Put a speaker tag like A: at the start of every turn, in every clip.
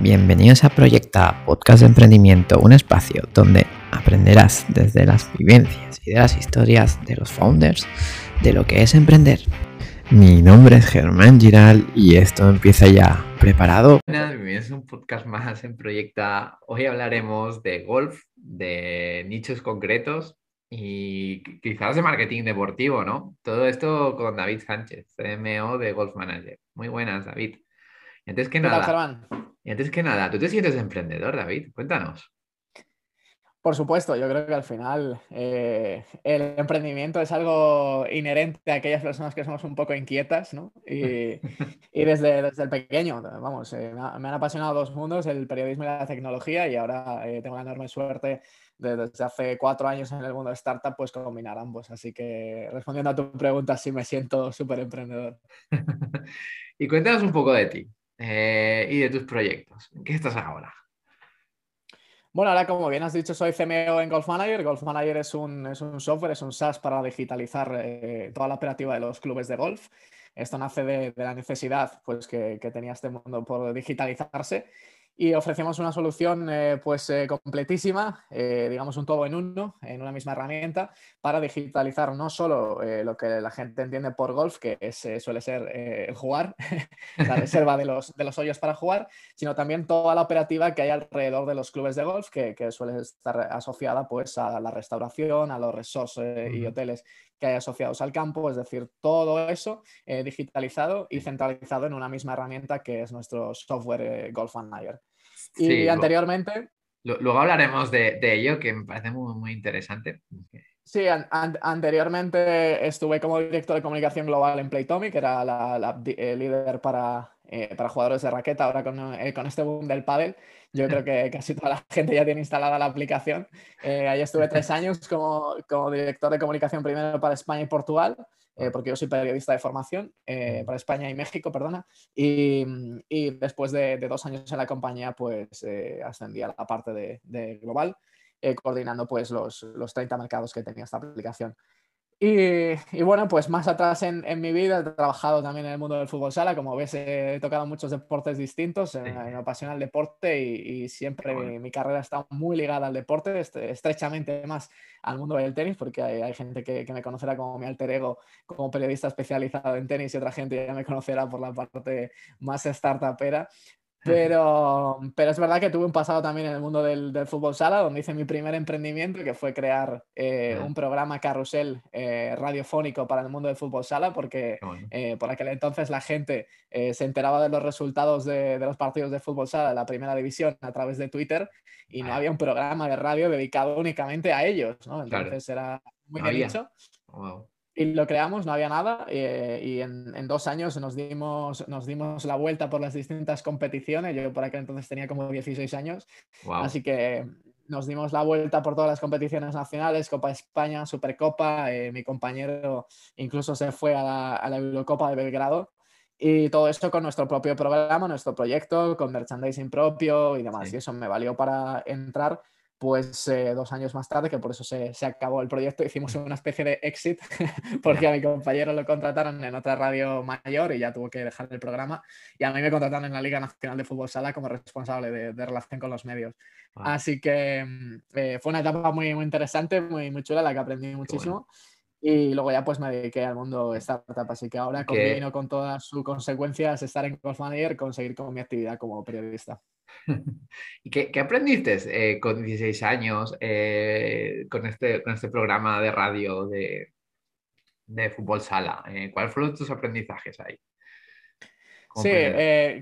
A: Bienvenidos a Proyecta, podcast de emprendimiento, un espacio donde aprenderás desde las vivencias y de las historias de los founders de lo que es emprender. Mi nombre es Germán Giral y esto empieza ya. ¿Preparado? Bienvenidos a un podcast más en Proyecta. Hoy hablaremos de golf, de nichos concretos y quizás de marketing deportivo, ¿no? Todo esto con David Sánchez, CMO de Golf Manager. Muy buenas, David. Antes que nada, y antes que nada, ¿tú te sientes emprendedor, David? Cuéntanos.
B: Por supuesto, yo creo que al final eh, el emprendimiento es algo inherente a aquellas personas que somos un poco inquietas, ¿no? Y, desde, desde, el pequeño, vamos, eh, me, han apasionado dos mundos, el periodismo y la tecnología, y ahora eh, tengo la enorme suerte desde hace cuatro años en el mundo de startup, pues combinar ambos. Así que respondiendo a tu pregunta, sí me siento súper emprendedor.
A: y cuéntanos un poco de ti eh, y de tus proyectos. ¿En qué estás ahora?
B: Bueno, ahora como bien has dicho, soy CMO en Golf Manager. Golf Manager es un, es un software, es un SaaS para digitalizar eh, toda la operativa de los clubes de golf. Esto nace de, de la necesidad pues, que, que, tenía este mundo por digitalizarse y ofrecemos una solución eh, pues eh, completísima, eh, digamos un todo en uno, en una misma herramienta, para digitalizar no solo lo que la gente entiende por golf, que suele ser jugar, la reserva de los, de los hoyos para jugar, sino también toda la operativa que hay alrededor de los clubes de golf, que, que suele estar asociada pues a la restauración, a los resorts y hoteles que hay asociados al campo, es decir, todo eso digitalizado y centralizado en una misma herramienta que es nuestro software Golf Manager. Y anteriormente...
A: Luego, hablaremos de, ello, que me parece muy, muy interesante.
B: Sí, anteriormente estuve como director de comunicación global en Playtomic, que era la, líder para, eh, para, jugadores de raqueta. Ahora con, eh, con, este boom del pádel, yo creo que casi toda la gente ya tiene instalada la aplicación. Eh, ahí estuve tres años como, como, director de comunicación primero para España y Portugal eh, porque yo soy periodista de formación eh, para España y México, perdona, y, y después de, de, dos años en la compañía, pues eh, ascendí a la parte de, de global, coordinando pues los, los 30 mercados que tenía esta aplicación. Y, bueno, pues más atrás en, mi vida he trabajado también en el mundo del fútbol sala. Como ves, he tocado muchos deportes distintos. Me, apasiona el deporte y, siempre mi, carrera está muy ligada al deporte, estrechamente más al mundo del tenis, porque hay, gente que, me conocerá como mi alter ego, como periodista especializado en tenis y otra gente ya me conocerá por la parte más startupera. Pero, pero es verdad que tuve un pasado también en el mundo del, del fútbol sala, donde hice mi primer emprendimiento, que fue crear eh, un programa carrusel eh, radiofónico para el mundo del fútbol sala, porque eh, por aquel entonces la gente se enteraba de los resultados de, de, los partidos de fútbol sala de la primera división a través de Twitter y no había un programa de radio dedicado únicamente a ellos, ¿no? Entonces era muy bien hecho. Y lo creamos, no había nada, eh, y en, dos años nos dimos, nos dimos la vuelta por las distintas competiciones. Yo por aquel entonces tenía como 16 años, así que nos dimos la vuelta por todas las competiciones nacionales, Copa España, Supercopa, eh, mi compañero incluso se fue a la, a la Eurocopa de Belgrado. Y todo esto con nuestro propio programa, nuestro proyecto, con merchandising propio y demás. Y eso me valió para entrar pues eh, dos años más tarde, que por eso se, se, acabó el proyecto, hicimos una especie de exit, porque a mi compañero lo contrataron en otra radio mayor y ya tuvo que dejar el programa, y a mí me contrataron en la Liga Nacional de Fútbol Sala como responsable de, de relación con los medios. Así que mm, eh, fue una etapa muy, muy interesante, muy, muy chula, la que aprendí muchísimo. Y luego ya pues me dediqué al mundo startup, así que ahora combino con todas sus consecuencias estar en Golf Manager, conseguir con mi actividad como periodista.
A: ¿Y qué, aprendiste eh, con 16 años eh, con, este, con este programa de radio de, de fútbol sala? Eh, ¿Cuáles fueron tus aprendizajes ahí?
B: Sí,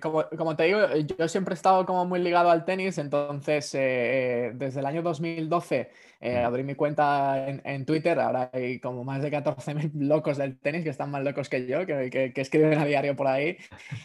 B: como, como, te digo, yo siempre he estado como muy ligado al tenis, entonces desde el año 2012 eh, abrí mi cuenta en, Twitter, ahora hay como más de 14.000 locos del tenis que están más locos que yo, que, que, escriben a diario por ahí.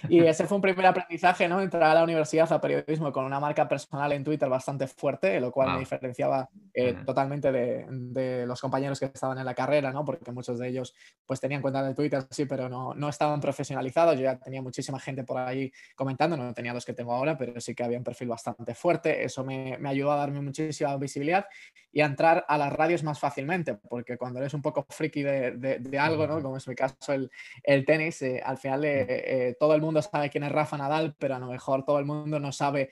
B: Y ese fue un primer aprendizaje, ¿no? Entrar a la universidad a periodismo con una marca personal en Twitter bastante fuerte, lo cual me diferenciaba eh, totalmente de, de, los compañeros que estaban en la carrera, ¿no? Porque muchos de ellos pues tenían cuenta de Twitter, sí, pero no, no estaban profesionalizados. Yo ya tenía muchísima gente por ahí comentando, no tenía los que tengo ahora, pero sí que había un perfil bastante fuerte, eso me, me ayudó a darme muchísima visibilidad y a entrar a las radios más fácilmente, porque cuando eres un poco friki de, de, algo, ¿no? como es mi caso el, el tenis, eh, al final eh, eh, todo el mundo sabe quién es Rafa Nadal, pero a lo mejor todo el mundo no sabe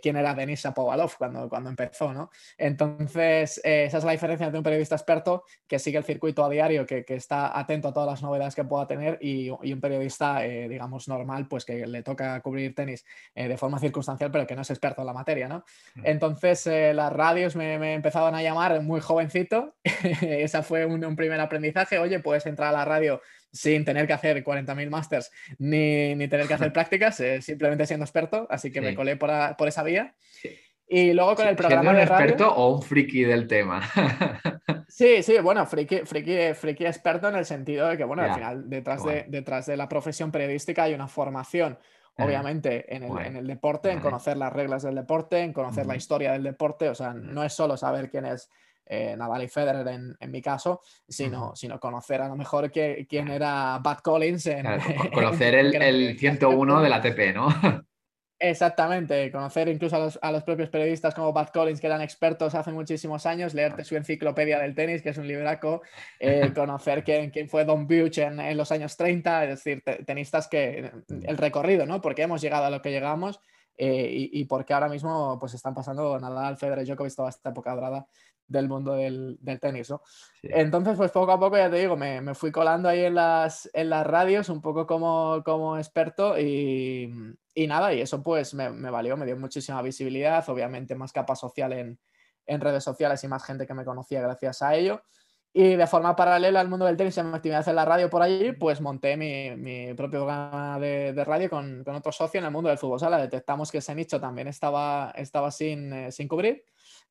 B: quién era Denis Shapovalov cuando, cuando empezó. ¿no? Entonces, esa es la diferencia entre un periodista experto que sigue el circuito a diario, que, que está atento a todas las novedades que pueda tener, y, y un periodista, digamos, normal, pues que le toca cubrir tenis de forma circunstancial, pero que no es experto en la materia. ¿no? Entonces, las radios me, me empezaban a llamar muy jovencito. Esa fue un, primer aprendizaje. Oye, puedes entrar a la radio sin tener que hacer 40.000 másters ni, ni, tener que hacer prácticas, eh, simplemente siendo experto. Así que me colé por, por esa vía. Y luego con el programa
C: de radio... experto o un friki del tema?
B: sí, sí, bueno, friki, friki, friki, experto en el sentido de que, bueno, al final detrás, de, detrás de la profesión periodística hay una formación obviamente, en el, en el deporte, en conocer las reglas del deporte, en conocer la historia del deporte. O sea, no es solo saber quién es eh, Nadal y Federer en, en mi caso, sino, sino conocer a lo mejor que, quién era Pat Collins. En,
C: conocer el, el 101 de la ATP, ¿no?
B: Exactamente, conocer incluso a los, propios periodistas como Pat Collins, que eran expertos hace muchísimos años, leerte su enciclopedia del tenis, que es un libraco, eh, conocer quién, quién, fue Don Buch en, los años 30, es decir, tenistas que el recorrido, ¿no? Porque hemos llegado a lo que llegamos eh, y, y, porque ahora mismo pues están pasando Nadal, Federer, Djokovic, toda esta época dorada del mundo del, del tenis, ¿no? Entonces, pues poco a poco, ya te digo, me, me, fui colando ahí en las, en las radios un poco como, como experto y, y, nada, y eso pues me, me, valió, me dio muchísima visibilidad, obviamente más capa social en, en, redes sociales y más gente que me conocía gracias a ello. Y de forma paralela al mundo del tenis, en mi actividad en la radio por allí, pues monté mi, mi propio programa de, de radio con, con, otro socio en el mundo del fútbol sala. Detectamos que ese nicho también estaba, estaba sin, eh, sin cubrir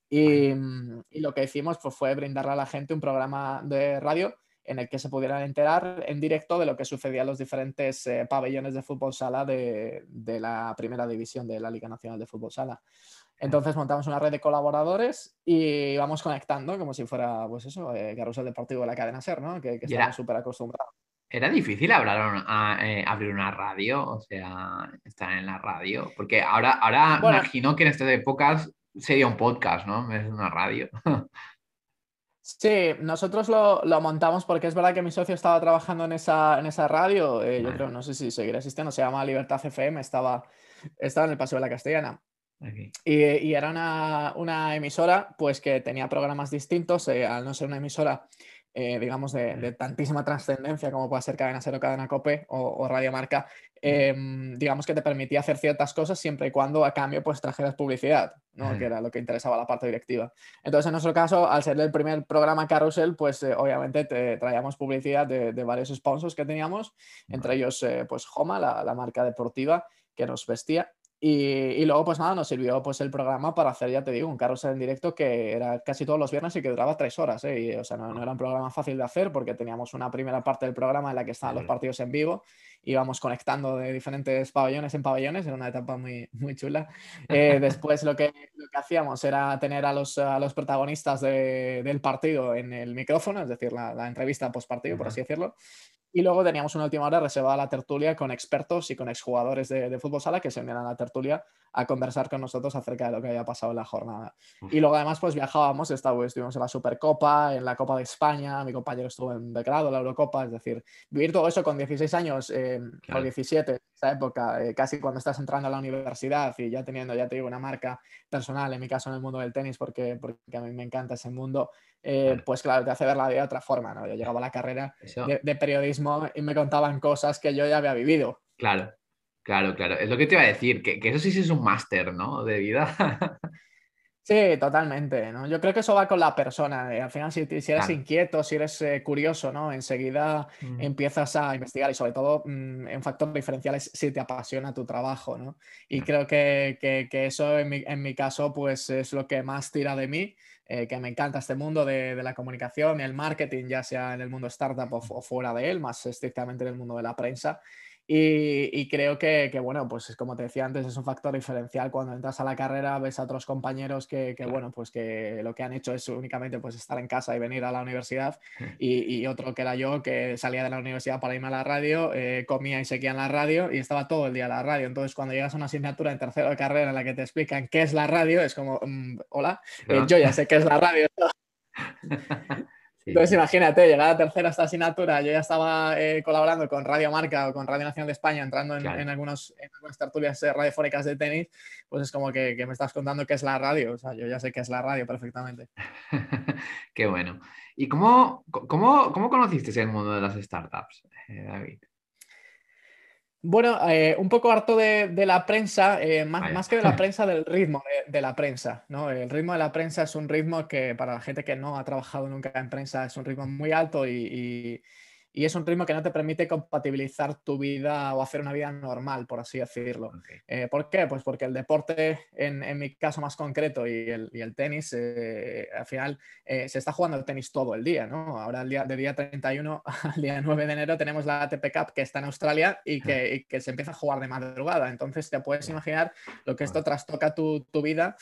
B: Mm, y, lo que hicimos pues, fue brindarle a la gente un programa de radio en el que se pudieran enterar en directo de lo que sucedía en los diferentes eh, pabellones de fútbol sala de, de, la primera división de la Liga Nacional de Fútbol Sala. Entonces montamos una red de colaboradores y vamos conectando como si fuera, pues eso, eh, Carrusel Deportivo de la cadena SER, ¿no? Que, que estamos súper acostumbrados.
C: ¿Era difícil hablar eh, abrir una radio? O sea, estar en la radio. Porque ahora, ahora imagino que en estas épocas sería un podcast, ¿no? Es una radio.
B: Sí, nosotros lo, montamos porque es verdad que mi socio estaba trabajando en esa, en esa radio. Eh, yo creo, no sé si seguirá existiendo, se llama Libertad FM, estaba, estaba en el Paseo de la Castellana. Y, era una, emisora pues que tenía programas distintos, eh, al no ser una emisora eh, digamos, de, tantísima trascendencia como puede ser Cadena Cero, Cadena Cope o, Radio Marca, em, digamos que te permitía hacer ciertas cosas siempre y cuando a cambio pues trajeras publicidad, ¿no? que era lo que interesaba a la parte directiva. Entonces, en nuestro caso, al ser el primer programa Carrusel, pues eh, obviamente te traíamos publicidad de, varios sponsors que teníamos, entre ellos eh, pues Homa, la, la marca deportiva que nos vestía y, luego, pues nada, nos sirvió pues el programa para hacer, ya te digo, un carrusel en directo que era casi todos los viernes y que duraba tres horas. ¿eh? Y, o sea, no, no, era un programa fácil de hacer porque teníamos una primera parte del programa en la que estaban los partidos en vivo, íbamos conectando de diferentes pabellones en pabellones, era una etapa muy, muy chula. Eh, después lo que, lo que hacíamos era tener a los, a los protagonistas de, del partido en el micrófono, es decir, la, la entrevista post partido, por así decirlo. Y luego teníamos una última hora reservada a la tertulia con expertos y con exjugadores de, de fútbol sala que se unían a la tertulia a conversar con nosotros acerca de lo que había pasado en la jornada. Y luego además pues viajábamos, estuvimos en la Supercopa, en la Copa de España, mi compañero estuvo en Belgrado, la Eurocopa, es decir, vivir todo eso con 16 años eh, o 17, esa época, eh, casi cuando estás entrando a la universidad y ya teniendo, ya te digo, una marca personal, en mi caso en el mundo del tenis, porque, porque a mí me encanta ese mundo, eh, pues claro, te hace ver la vida de otra forma, ¿no? Yo llegaba a la carrera de, periodismo y me contaban cosas que yo ya había vivido.
C: Claro, claro, claro. Es lo que te iba a decir, que, eso sí es un máster, ¿no? De vida.
B: sí, totalmente, ¿no? Yo creo que eso va con la persona. Eh, al final, si, si eres inquieto, si eres eh, curioso, ¿no? Enseguida mm. empiezas a investigar y sobre todo mm, en factor diferencial es si te apasiona tu trabajo, ¿no? Y creo que, que, eso en mi, en mi caso, pues es lo que más tira de mí. Eh, que me encanta este mundo de, la comunicación y el marketing, ya sea en el mundo startup o, fuera de él, más estrictamente en el mundo de la prensa. Y, creo que, bueno, pues como te decía antes, es un factor diferencial cuando entras a la carrera, ves a otros compañeros que, bueno, pues que lo que han hecho es únicamente pues estar en casa y venir a la universidad y, otro que era yo que salía de la universidad para irme a la radio, eh, comía y seguía en la radio y estaba todo el día en la radio. Entonces cuando llegas a una asignatura en tercero de carrera en la que te explican qué es la radio, es como, mm, hola, eh, yo ya sé qué es la radio. Entonces, imagínate, llegar a tercera esta asignatura, yo ya estaba eh, colaborando con Radio Marca o con Radio Nacional de España, entrando en, algunos, en algunas tertulias radiofónicas de tenis, pues es como que, me estás contando qué es la radio. O sea, yo ya sé qué es la radio perfectamente.
C: qué bueno. ¿Y cómo, cómo, cómo conociste el mundo de las startups, eh, David?
B: Bueno, eh, un poco harto de, la prensa, eh, más, que de la prensa, del ritmo de, la prensa. ¿no? El ritmo de la prensa es un ritmo que para la gente que no ha trabajado nunca en prensa es un ritmo muy alto y y es un ritmo que no te permite compatibilizar tu vida o hacer una vida normal, por así decirlo. Eh, ¿Por qué? Pues porque el deporte, en, en, mi caso más concreto, y el, y el tenis, eh, al final eh, se está jugando el tenis todo el día, ¿no? Ahora el día, de día 31 al día 9 de enero tenemos la ATP Cup que está en Australia y que, y que se empieza a jugar de madrugada. Entonces te puedes imaginar lo que esto trastoca tu, tu vida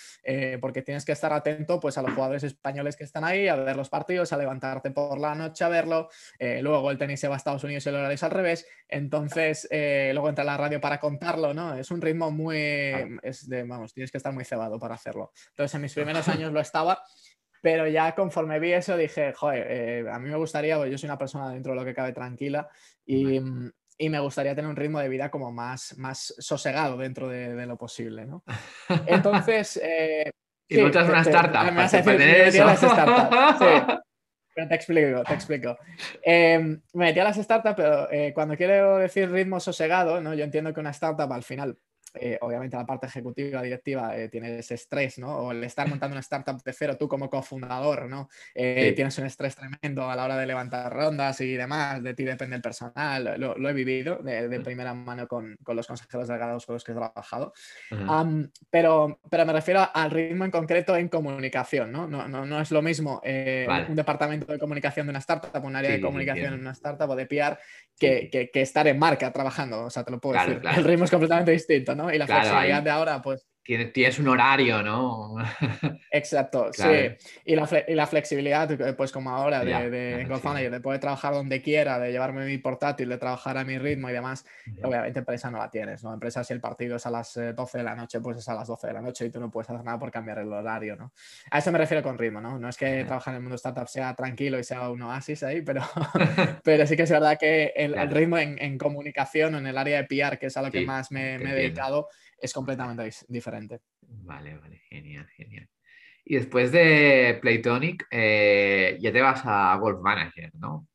B: porque tienes que estar atento pues, a los jugadores españoles que están ahí, a ver los partidos, a levantarte por la noche a verlo. luego el tenis se va a Estados Unidos y el horario es al revés. Entonces, eh, luego entra la radio para contarlo, ¿no? Es un ritmo muy. Es de, vamos, tienes que estar muy cebado para hacerlo. Entonces, en mis primeros años lo estaba. Pero ya conforme vi eso dije, joder, eh, a mí me gustaría, yo soy una persona dentro de lo que cabe tranquila y, y me gustaría tener un ritmo de vida como más, más sosegado dentro de, lo posible, ¿no? Entonces... Eh,
C: y sí, una startup. Me vas a decir,
B: startup. Sí. Pero te explico, te explico. Em, me metí a las startups, pero eh, cuando quiero decir ritmo sosegado, ¿no? yo entiendo que una startup al final eh, obviamente la parte ejecutiva, directiva, eh, tiene ese estrés, ¿no? O el estar montando una startup de cero, tú como cofundador, ¿no? Eh, tienes un estrés tremendo a la hora de levantar rondas y demás, de ti depende el personal, lo, he vivido de, primera mano con, con, los consejeros delegados con los que he trabajado. pero, pero me refiero al ritmo en concreto en comunicación, ¿no? No, no, no es lo mismo un departamento de comunicación de una startup, un área de comunicación en una startup o de PR que, que, que, estar en marca trabajando, o sea, te lo puedo decir. El ritmo es completamente distinto, ¿no? Y la flexibilidad de ahora, pues
C: tienes, un horario, ¿no?
B: Exacto, sí. Y la, y la, flexibilidad, pues como ahora, de, de, de poder trabajar donde quiera, de llevarme mi portátil, de trabajar a mi ritmo y demás, obviamente empresa no la tienes, ¿no? Empresa, si el partido es a las 12 eh, de la noche, pues es a las 12 de la noche y tú no puedes hacer nada por cambiar el horario, ¿no? A eso me refiero con ritmo, ¿no? No es que trabajar en el mundo startup sea tranquilo y sea un oasis ahí, pero, pero sí que es verdad que el, ritmo en, en, comunicación o en el área de PR, que es a lo que más me, me he dedicado, es completamente diferente.
C: Vale, vale, genial, genial. Y después de Playtonic, eh, ya te vas a Golf Manager, ¿no?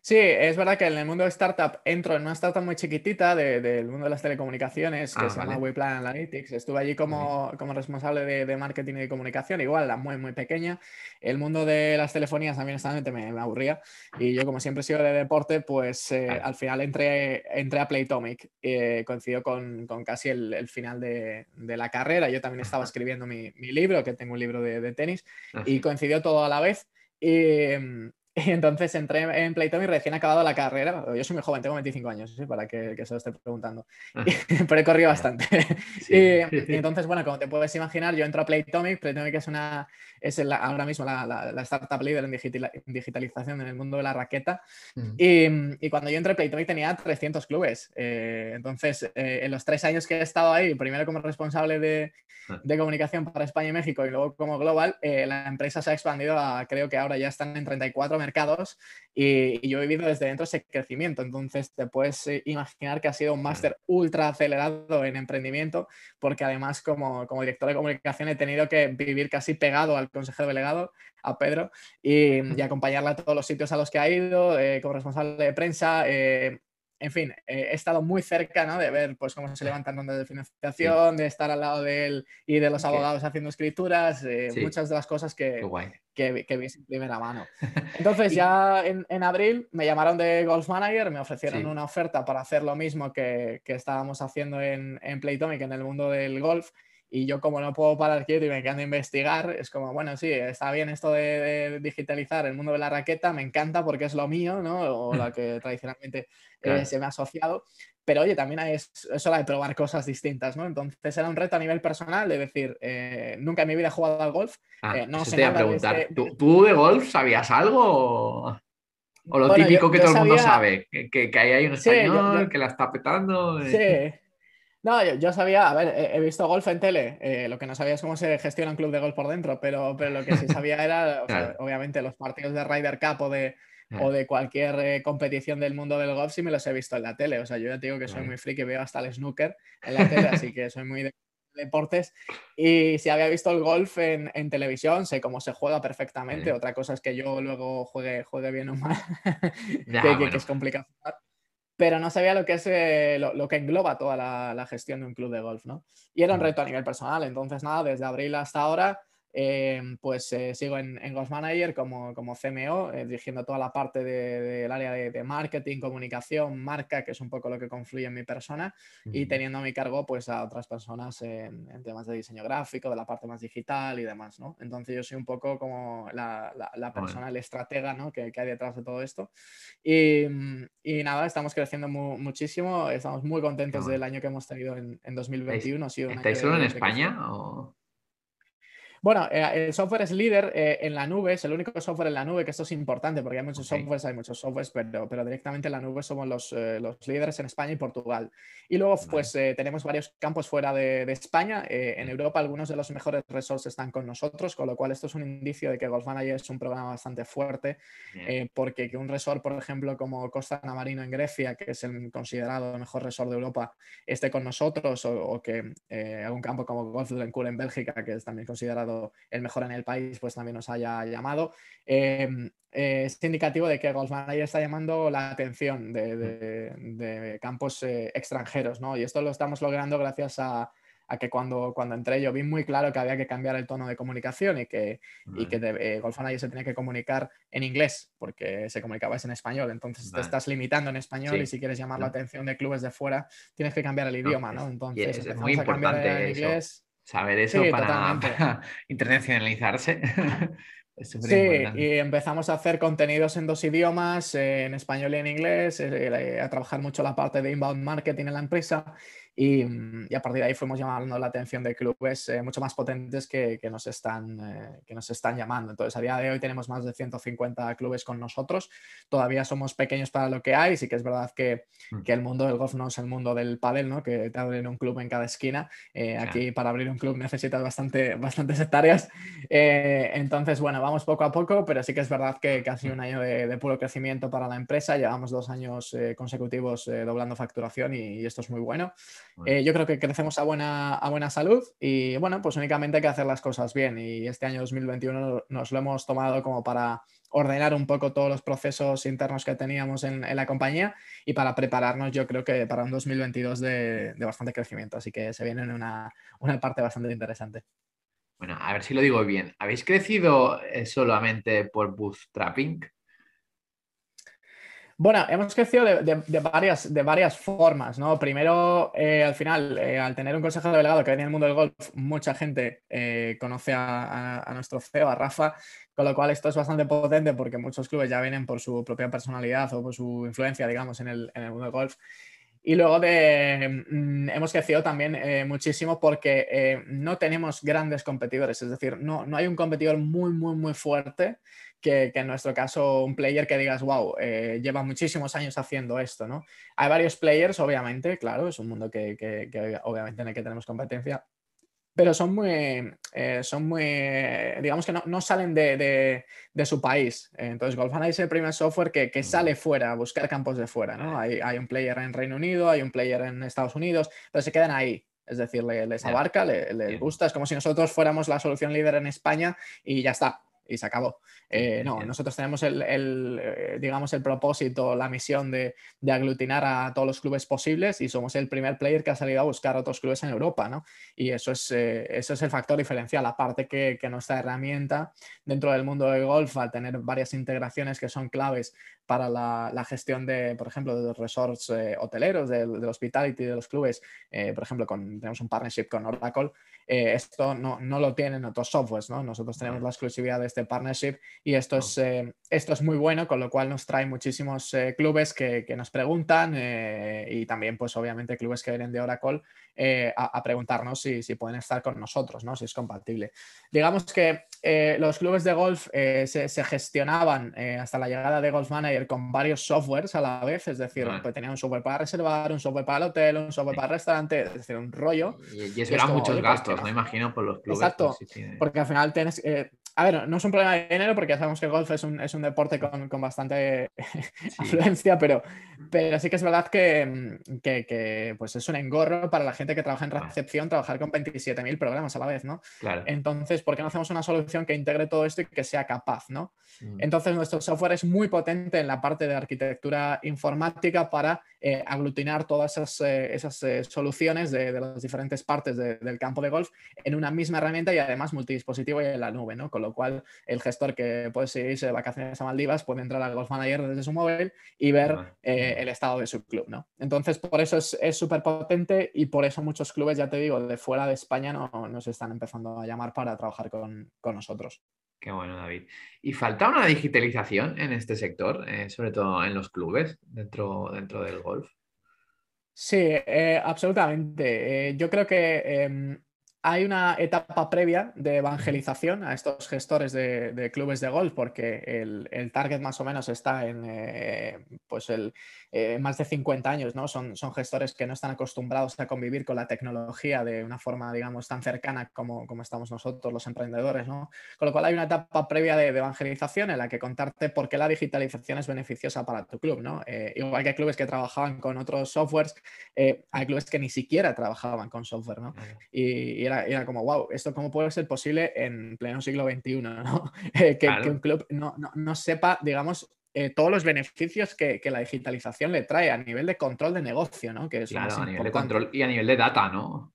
B: Sí, es verdad que en el mundo de startup entro en una startup muy chiquitita del mundo de las telecomunicaciones que ah, se llama Wayplan Analytics. Estuve allí como, como responsable de, marketing y de comunicación, igual, la muy, muy pequeña. El mundo de las telefonías mí honestamente me, me aburría y yo como siempre he sido de deporte, pues eh, al final entré, entré a Playtomic. Eh, coincidió con, con casi el, el final de, de, la carrera. Yo también estaba escribiendo mi, mi libro, que tengo un libro de, de tenis, ah, y coincidió todo a la vez. Y, y entonces entré en Playtime y recién acabado la carrera. Yo soy muy joven, tengo 25 años, para que, que, se lo esté preguntando. Ah. pero he corrido bastante. y, entonces, bueno, como te puedes imaginar, yo entro a Playtomic. Playtomic es, una, es ahora mismo la, la, startup líder en digitalización en el mundo de la raqueta. Mm. y, y, cuando yo entré a Playtomic tenía 300 clubes. Eh, entonces, eh, en los tres años que he estado ahí, primero como responsable de, ah. de comunicación para España y México y luego como global, eh, la empresa se ha expandido a, creo que ahora ya están en 34 mercados y, yo he vivido desde dentro ese crecimiento. Entonces te puedes eh, imaginar que ha sido un máster ultra acelerado en emprendimiento porque además como, como director de comunicación he tenido que vivir casi pegado al consejero delegado, a Pedro, y, y acompañarle a todos los sitios a los que ha ido eh, como responsable de prensa. Eh, en fin, eh, he estado muy cerca ¿no? de ver pues, cómo se levantan rondas de financiación, de estar al lado de él y de los abogados haciendo escrituras, eh, muchas de las cosas que, que, que, vi en primera mano. Entonces, ya en, en, abril me llamaron de Golf Manager, me ofrecieron una oferta para hacer lo mismo que, que estábamos haciendo en, en Playtomic, en el mundo del golf. Y yo como no puedo parar quieto y me encanta investigar, es como, bueno, sí, está bien esto de, digitalizar el mundo de la raqueta, me encanta porque es lo mío, ¿no? O la que tradicionalmente eh, se me ha asociado, pero oye, también es, es, hora de probar cosas distintas, ¿no? Entonces era un reto a nivel personal de decir, eh, nunca en mi vida he jugado al golf,
C: ah,
B: eh, no
C: sé nada preguntar, de este ¿Tú, de golf sabías algo? O, lo típico que todo el mundo sabe, que, que, ahí hay un español que la está petando.
B: Sí. No, yo, sabía, a ver, he, visto golf en tele, eh, lo que no sabía es cómo se gestiona un club de golf por dentro, pero, pero lo que sí sabía era, obviamente, los partidos de Ryder Cup o de, o de cualquier eh, competición del mundo del golf sí me los he visto en la tele. O sea, yo ya te digo que soy muy friki, veo hasta el snooker en la tele, así que soy muy de deportes. Y si había visto el golf en, televisión, sé cómo se juega perfectamente. Otra cosa es que yo luego juegue, juegue bien o mal, que, que, es complicado pero no sabía lo que es eh, lo, que engloba toda la, gestión de un club de golf, ¿no? Y era un reto a nivel personal, entonces nada, desde abril hasta ahora eh, pues eh, sigo en, en, Ghost Manager como, como CMO, eh, dirigiendo toda la parte del área de, marketing, comunicación, marca, que es un poco lo que confluye en mi persona, y teniendo a mi cargo pues a otras personas en, temas de diseño gráfico, de la parte más digital y demás, ¿no? Entonces yo soy un poco como la, la, persona, el estratega, ¿no? Que, que, hay detrás de todo esto. Y, y nada, estamos creciendo muchísimo, estamos muy contentos del año que hemos tenido en, en 2021.
C: ¿Estáis, solo en España? O...
B: Bueno, eh, el software es líder eh, en la nube, es el único software en la nube, que esto es importante porque hay muchos softwares, hay muchos softwares, pero, pero directamente en la nube somos los, eh, los líderes en España y Portugal. Y luego, pues tenemos varios campos fuera de, de España. en Europa, algunos de los mejores resorts están con nosotros, con lo cual esto es un indicio de que Golf Manager es un programa bastante fuerte, porque que un resort, por ejemplo, como Costa Namarino en Grecia, que es el considerado el mejor resort de Europa, esté con nosotros, o, que algún campo como Golf Cool en Bélgica, que es también considerado el mejor en el país, pues también nos haya llamado. Em, eh, es indicativo de que Golf Manager está llamando la atención de, campos eh, extranjeros, ¿no? Y esto lo estamos logrando gracias a, que cuando, cuando entré yo vi muy claro que había que cambiar el tono de comunicación y que, y que eh, Golf Manager se tenía que comunicar en inglés porque se comunicaba en español. Entonces te estás limitando en español y si quieres llamar la atención de clubes de fuera tienes que cambiar el idioma, ¿no?
C: Entonces es muy importante en inglés saber eso para, internacionalizarse.
B: sí, y empezamos a hacer contenidos en dos idiomas, en español y en inglés, eh, a trabajar mucho la parte de inbound marketing en la empresa Mm, y, a partir de ahí fuimos llamando la atención de clubes eh, mucho más potentes que, que nos están, eh, que nos están llamando. Entonces, a día de hoy tenemos más de 150 clubes con nosotros. Todavía somos pequeños para lo que hay. Sí que es verdad que, mm. que el mundo del golf no es el mundo del pádel, ¿no? que te abren un club en cada esquina. Eh, aquí para abrir un club necesitas bastante, bastantes hectáreas. entonces, bueno, vamos poco a poco, pero sí que es verdad que, sido un año de, puro crecimiento para la empresa. Llevamos dos años consecutivos doblando facturación y, y esto es muy bueno. Eh, yo creo que crecemos a buena, a buena salud y bueno, pues únicamente hay que hacer las cosas bien y este año 2021 nos lo hemos tomado como para ordenar un poco todos los procesos internos que teníamos en, la compañía y para prepararnos yo creo que para un 2022 de, bastante crecimiento, así que se viene una, una parte bastante interesante.
C: Bueno, a ver si lo digo bien. ¿Habéis crecido eh, solamente por bootstrapping?
B: Bueno, hemos crecido de, varias, de varias formas, ¿no? Primero, eh, al final, eh, al tener un consejero delegado que viene del mundo del golf, mucha gente eh, conoce a, nuestro CEO, a Rafa, con lo cual esto es bastante potente porque muchos clubes ya vienen por su propia personalidad o por su influencia, digamos, en el, mundo del golf. Y luego de, mm, hemos crecido también muchísimo porque no tenemos grandes competidores, es decir, no, no hay un competidor muy, muy, muy fuerte que, en nuestro caso un player que digas, wow, eh, lleva muchísimos años haciendo esto, ¿no? Hay varios players, obviamente, claro, es un mundo que, que, obviamente en el que tenemos competencia, pero son muy, eh, son muy digamos que no, no salen de, de, de, su país. Entonces, Golfana es el primer software que, que, sale fuera, a buscar campos de fuera, ¿no? Hay, hay, un player en Reino Unido, hay un player en Estados Unidos, pero se quedan ahí. Es decir, les, abarca, les, les gusta. Es como si nosotros fuéramos la solución líder en España y ya está y se acabó. Eh, no, nosotros tenemos el, eh, digamos, el propósito, la misión de, aglutinar a todos los clubes posibles y somos el primer player que ha salido a buscar otros clubes en Europa, ¿no? Y eso es, eso es el factor diferencial, aparte que, que nuestra herramienta dentro del mundo del golf, al tener varias integraciones que son claves para la, gestión de, por ejemplo, de los resorts hoteleros, del, hospitality de los clubes, por ejemplo, con, tenemos un partnership con Oracle, eh, esto no, no, lo tienen otros softwares, ¿no? Nosotros tenemos la exclusividad de este partnership y esto, es, eh, esto es muy bueno, con lo cual nos trae muchísimos eh, clubes que, que, nos preguntan y también, pues obviamente, clubes que vienen de Oracle a, preguntarnos si, si, pueden estar con nosotros, ¿no? Si es compatible. Digamos que los clubes de golf se, se, gestionaban hasta la llegada de Golf Manager con varios softwares a la vez, es decir, pues, tenían un software para reservar, un software para el hotel, un software para el restaurante, es decir, un rollo.
C: Y, eso eran muchos gastos me imagino, por los clubes.
B: Exacto, pues porque al final tienes... Eh, a ver, no es un problema de dinero porque ya sabemos que el golf es un, es un deporte con, con bastante afluencia, pero, pero sí que es verdad que, que, que, pues es un engorro para la gente que trabaja en recepción trabajar con 27.000 programas a la vez, ¿no?
C: Claro.
B: Entonces, ¿por qué no hacemos una solución que integre todo esto y que sea capaz, ¿no? Mm. Entonces, nuestro software es muy potente en la parte de arquitectura informática para eh, aglutinar todas esas, eh, esas eh, soluciones de, de, las diferentes partes del campo de golf en una misma herramienta y además multidispositivo y en la nube, ¿no? Con lo cual, el gestor que puede seguirse de vacaciones a Maldivas puede entrar al Golf Manager desde su móvil y ver el estado de su club, ¿no? Entonces, por eso es súper potente y por eso muchos clubes, ya te digo, de fuera de España no, nos están empezando a llamar para trabajar con, con nosotros.
C: Qué bueno, David. ¿Y falta una digitalización en este sector, eh, sobre todo en los clubes dentro, dentro del golf?
B: Sí, eh, absolutamente. Eh, yo creo que em, hay una etapa previa de evangelización a estos gestores de, clubes de golf, porque el, target más o menos está en eh, pues el, eh, más de 50 años, ¿no? Son, son gestores que no están acostumbrados a convivir con la tecnología de una forma, digamos, tan cercana como, como estamos nosotros, los emprendedores, ¿no? Con lo cual hay una etapa previa de, evangelización en la que contarte por qué la digitalización es beneficiosa para tu club, ¿no? Eh, igual que hay clubes que trabajaban con otros softwares, hay clubes que ni siquiera trabajaban con software, ¿no? y era, como, wow, ¿esto cómo puede ser posible en pleno siglo XXI? ¿no? Eh, que, un club no, sepa, digamos, eh, todos los beneficios que, la digitalización le trae a nivel de control de negocio, ¿no? Que es
C: claro, a nivel de control y a nivel de data, ¿no?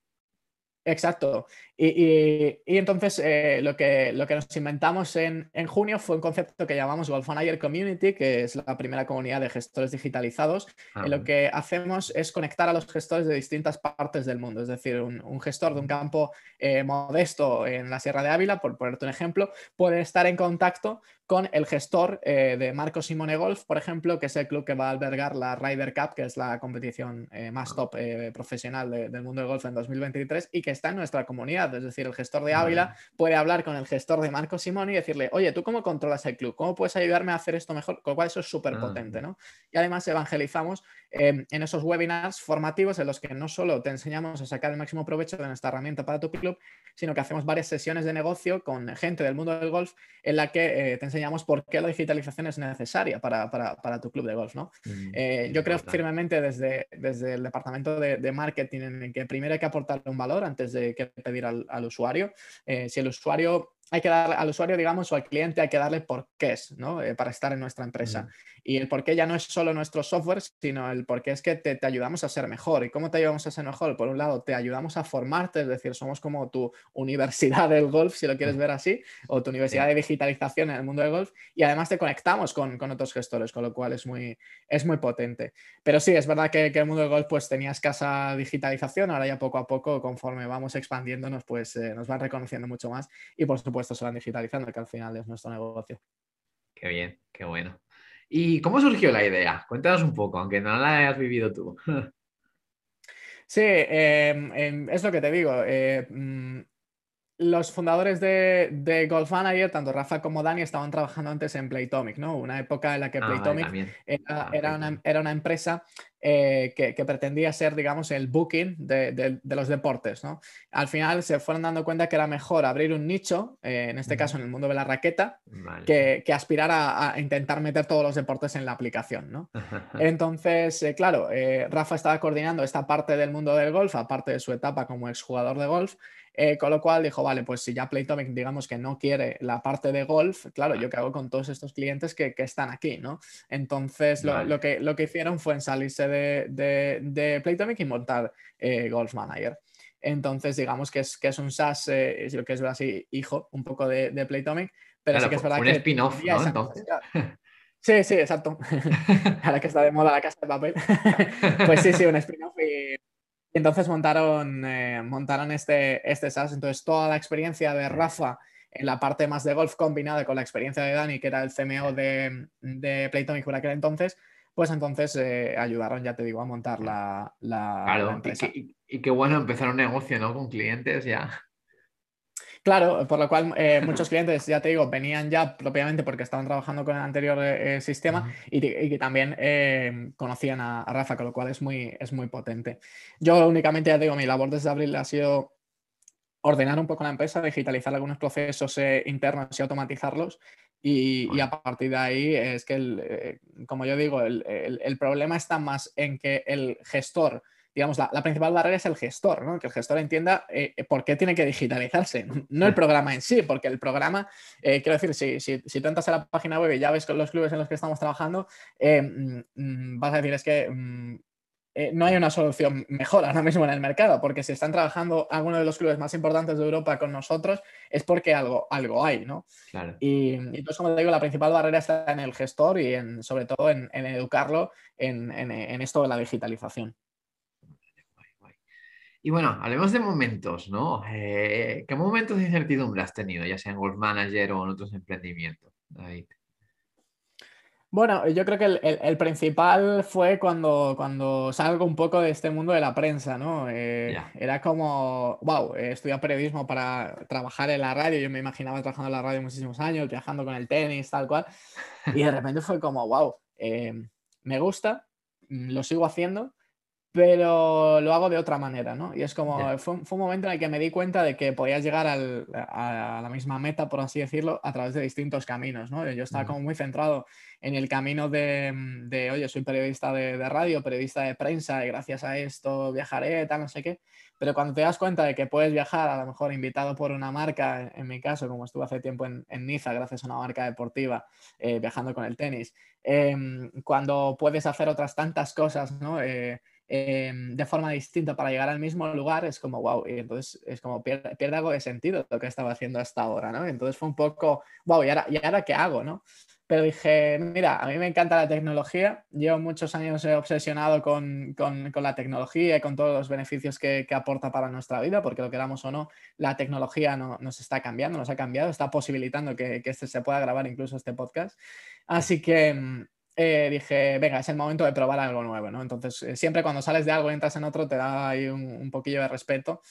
B: Exacto. Y, entonces eh, lo, que, lo que nos inventamos en, junio fue un concepto que llamamos Golf Manager Community, que es la primera comunidad de gestores digitalizados. en lo que hacemos es conectar a los gestores de distintas partes del mundo. Es decir, un, gestor de un campo eh, modesto en la Sierra de Ávila, por ponerte un ejemplo, puede estar en contacto con el gestor eh, de Marco Simone Golf, por ejemplo, que es el club que va a albergar la Ryder Cup, que es la competición más top profesional del mundo del golf en 2023 y que está en nuestra comunidad. Es decir, el gestor de Ávila puede hablar con el gestor de Marco Simón y decirle, oye, ¿tú cómo controlas el club? ¿Cómo puedes ayudarme a hacer esto mejor? Con lo cual eso es súper potente, ¿no? Y además evangelizamos em, en esos webinars formativos en los que no solo te enseñamos a sacar el máximo provecho de nuestra herramienta para tu club, sino que hacemos varias sesiones de negocio con gente del mundo del golf en la que eh, te enseñamos por qué la digitalización es necesaria para, tu club de golf, ¿no? Mm, eh, yo creo firmemente desde, desde el departamento de, de marketing en que primero hay que aportarle un valor antes de que pedir al, usuario. Eh, si el usuario hay que darle al usuario, digamos, o al cliente hay que darle por qué es, ¿no? Eh, para estar en nuestra empresa. Y el por qué ya no es solo nuestro software, sino el por qué es que te, ayudamos a ser mejor. ¿Y cómo te ayudamos a ser mejor? Por un lado, te ayudamos a formarte, es decir, somos como tu universidad del golf, si lo quieres ver así, o tu universidad de digitalización en el mundo del golf. Y además te conectamos con, otros gestores, con lo cual es muy, es muy potente. Pero sí, es verdad que, el mundo del golf pues tenía escasa digitalización, ahora ya poco a poco, conforme vamos expandiéndonos, pues eh, nos van reconociendo mucho más. Y por supuesto, se van digitalizando, que al final es nuestro negocio.
C: Qué bien, qué bueno. ¿Y cómo surgió la idea? Cuéntanos un poco, aunque no la hayas vivido tú.
B: Sí, em, em, es lo que te digo. Eh, mm, los fundadores de, de, Golf Manager, tanto Rafa como Dani, estaban trabajando antes en Playtomic, ¿no? Una época en la que ah, Playtomic era, ah, era, una, era, una, empresa eh, que, pretendía ser, digamos, el booking de, los deportes. ¿no? Al final se fueron dando cuenta que era mejor abrir un nicho, eh, en este caso en el mundo de la raqueta, que, aspirar a, intentar meter todos los deportes en la aplicación. ¿no? Entonces, eh, claro, Rafa estaba coordinando esta parte del mundo del golf, aparte de su etapa como exjugador de golf, eh, con lo cual dijo, vale, pues si ya Playtomic digamos que no quiere la parte de golf, claro, yo qué hago con todos estos clientes que, están aquí, ¿no? Entonces lo, que, lo que hicieron fue salirse de, de, Playtomic y montar eh, Golf Manager. Entonces, digamos que es, que es un SaaS, eh, lo que es así, hijo, un poco de, de Playtomic, pero sí que es verdad
C: un
B: que...
C: Un spin-off, ¿no?
B: Sí, sí, exacto. Ahora que está de moda la casa de papel. pues sí, sí, un spin-off y entonces montaron, eh, montaron este, este SaaS. Entonces, toda la experiencia de Rafa en la parte más de golf combinada con la experiencia de Dani, que era el CMO de, de Playtonic por aquel entonces, pues entonces eh, ayudaron, ya te digo, a montar la, la, empresa.
C: Y, y, qué bueno empezar un negocio, ¿no? Con clientes ya.
B: Claro, por lo cual eh, muchos clientes, ya te digo, venían ya propiamente porque estaban trabajando con el anterior eh, sistema y, que también eh, conocían a, Rafa, con lo cual es muy, es muy potente. Yo únicamente, ya te digo, mi labor desde abril ha sido ordenar un poco la empresa, digitalizar algunos procesos internos y automatizarlos. Y, a partir de ahí es que, como yo digo, el problema está más en que el gestor digamos, la, principal barrera es el gestor, ¿no? Que el gestor entienda eh, eh, por qué tiene que digitalizarse, no el programa en sí, porque el programa, eh, quiero decir, si, si, si, tú entras a la página web y ya ves con los clubes en los que estamos trabajando, mm, mm, vas a decir, es que mm, no hay una solución mejor ahora mismo en el mercado, porque si están trabajando algunos de los clubes más importantes de Europa con nosotros, es porque algo, algo hay, ¿no? Y, entonces, como te digo, la principal barrera está en el gestor y en, sobre todo en, educarlo en, en esto de la digitalización.
C: Y bueno, hablemos de momentos, ¿no? Eh, ¿Qué momentos de incertidumbre has tenido, ya sea en Golf Manager o en otros emprendimientos?
B: Bueno, yo creo que el, principal fue cuando, cuando salgo un poco de este mundo de la prensa, ¿no? Eh, era como, wow, he estudiado periodismo para trabajar en la radio, yo me imaginaba trabajando en la radio muchísimos años, viajando con el tenis, tal cual, y de repente fue como, wow, eh, me gusta, lo sigo haciendo, pero lo hago de otra manera, ¿no? Y es como, fue, un momento en el que me di cuenta de que podías llegar a, la misma meta, por así decirlo, a través de distintos caminos, ¿no? Yo estaba como muy centrado en el camino de, oye, soy periodista de, radio, periodista de prensa, y gracias a esto viajaré, tal, no sé qué. Pero cuando te das cuenta de que puedes viajar, a lo mejor invitado por una marca, en, mi caso, como estuve hace tiempo en, Niza, gracias a una marca deportiva, eh, viajando con el tenis, em, cuando puedes hacer otras tantas cosas, ¿no? Eh, Em, de forma distinta para llegar al mismo lugar, es como, wow, y entonces es como pierde, algo de sentido lo que estaba haciendo hasta ahora, ¿no? Entonces fue un poco, wow, ¿y ahora, ¿y ahora qué hago, no? Pero dije, mira, a mí me encanta la tecnología, llevo muchos años obsesionado con, con, con la tecnología y con todos los beneficios que, que, aporta para nuestra vida, porque lo queramos o no, la tecnología no, nos está cambiando, nos ha cambiado, está posibilitando que, que este se pueda grabar incluso este podcast. Así que mm, eh, dije, venga, es el momento de probar algo nuevo, ¿no? Entonces, eh, siempre cuando sales de algo y entras en otro, te da ahí un, poquillo de respeto.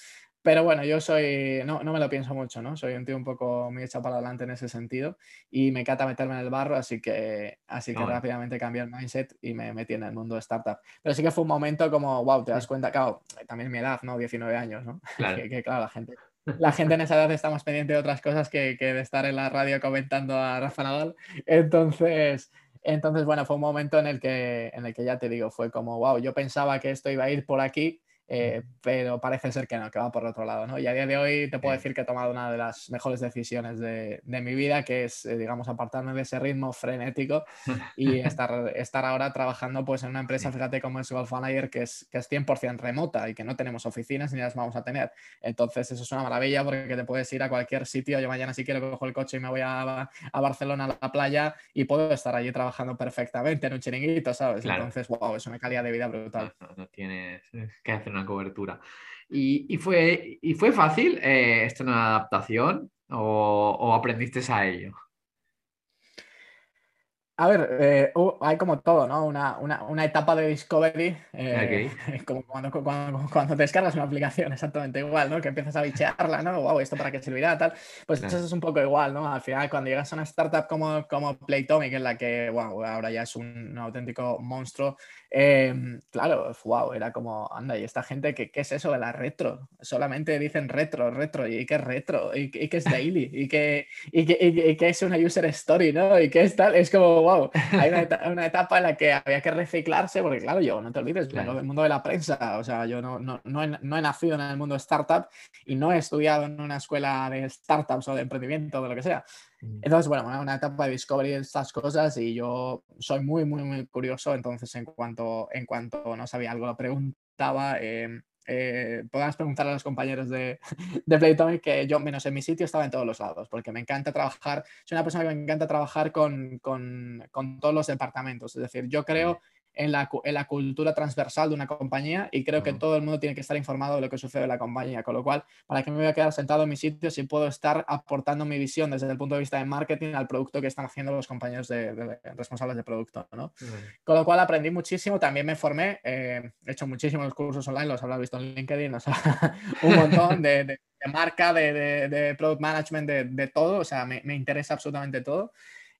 B: Pero bueno, yo soy, no, no, me lo pienso mucho, ¿no? Soy un tío un poco muy echado para adelante en ese sentido y me encanta meterme en el barro, así que, así que rápidamente cambié el mindset y me metí en el mundo de startup. Pero sí que fue un momento como, wow, te das cuenta, claro, también mi edad, ¿no? 19 años, ¿no? que, que, claro, la gente, la gente en esa edad está más pendiente de otras cosas que, que de estar en la radio comentando a Rafa Nadal. Entonces, entonces, bueno, fue un momento en el que, en el que ya te digo, fue como, wow, yo pensaba que esto iba a ir por aquí eh, pero parece ser que no, que va por otro lado, ¿no? Y a día de hoy te puedo decir que he tomado una de las mejores decisiones de, de mi vida, que es, eh, digamos, apartarme de ese ritmo frenético y estar, estar ahora trabajando pues en una empresa, fíjate como es Golf Manager, que es, que es 100% remota y que no tenemos oficinas ni las vamos a tener. Entonces eso es una maravilla porque te puedes ir a cualquier sitio, yo mañana si quiero cojo el coche y me voy a, a Barcelona a la playa y puedo estar allí trabajando perfectamente en un chiringuito, ¿sabes? Entonces, wow, es una calidad de vida brutal.
C: No, tienes que hacer una cobertura. ¿Y, fue, y fue fácil eh, esto una adaptación o, aprendiste a ello?
B: a ver, eh, hay como todo, ¿no? Una, una, una etapa de discovery, eh, como cuando, cuando, cuando, descargas una aplicación, exactamente igual, ¿no? Que empiezas a bichearla, ¿no? Wow, ¿esto para qué servirá? Tal. Pues eso es un poco igual, ¿no? Al final, cuando llegas a una startup como, como Playtomic, en la que, wow, ahora ya es un, auténtico monstruo, em, claro, wow, era como, anda, ¿y esta gente qué, qué es eso de la retro? Solamente dicen retro, retro, ¿y qué es retro? ¿Y, qué es daily? ¿Y qué, y, qué, y qué es una user story, ¿no? ¿Y qué es tal? Es como, wow, hay una etapa, en la que había que reciclarse, porque claro, yo no te olvides, vengo del mundo de la prensa, o sea, yo no, no, no, he, no, he, nacido en el mundo startup y no he estudiado en una escuela de startups o de emprendimiento o de lo que sea. Entonces, bueno, una etapa de discovery de estas cosas y yo soy muy, muy, muy curioso, entonces en cuanto, en cuanto no sabía algo, lo preguntaba. Eh, eh, podrás preguntar a los compañeros de, de Playtomic que yo, menos en mi sitio, estaba en todos los lados, porque me encanta trabajar, soy una persona que me encanta trabajar con, con, con todos los departamentos, es decir, yo creo en la, en la, cultura transversal de una compañía y creo que todo el mundo tiene que estar informado de lo que sucede en la compañía, con lo cual, ¿para qué me voy a quedar sentado en mi sitio si puedo estar aportando mi visión desde el punto de vista de marketing al producto que están haciendo los compañeros de, responsables de producto? ¿no? Con lo cual aprendí muchísimo, también me formé, eh, he hecho muchísimos cursos online, los habrás visto en LinkedIn, o sea, un montón de, de marca, de, product management, de, todo, o sea, me, me interesa absolutamente todo.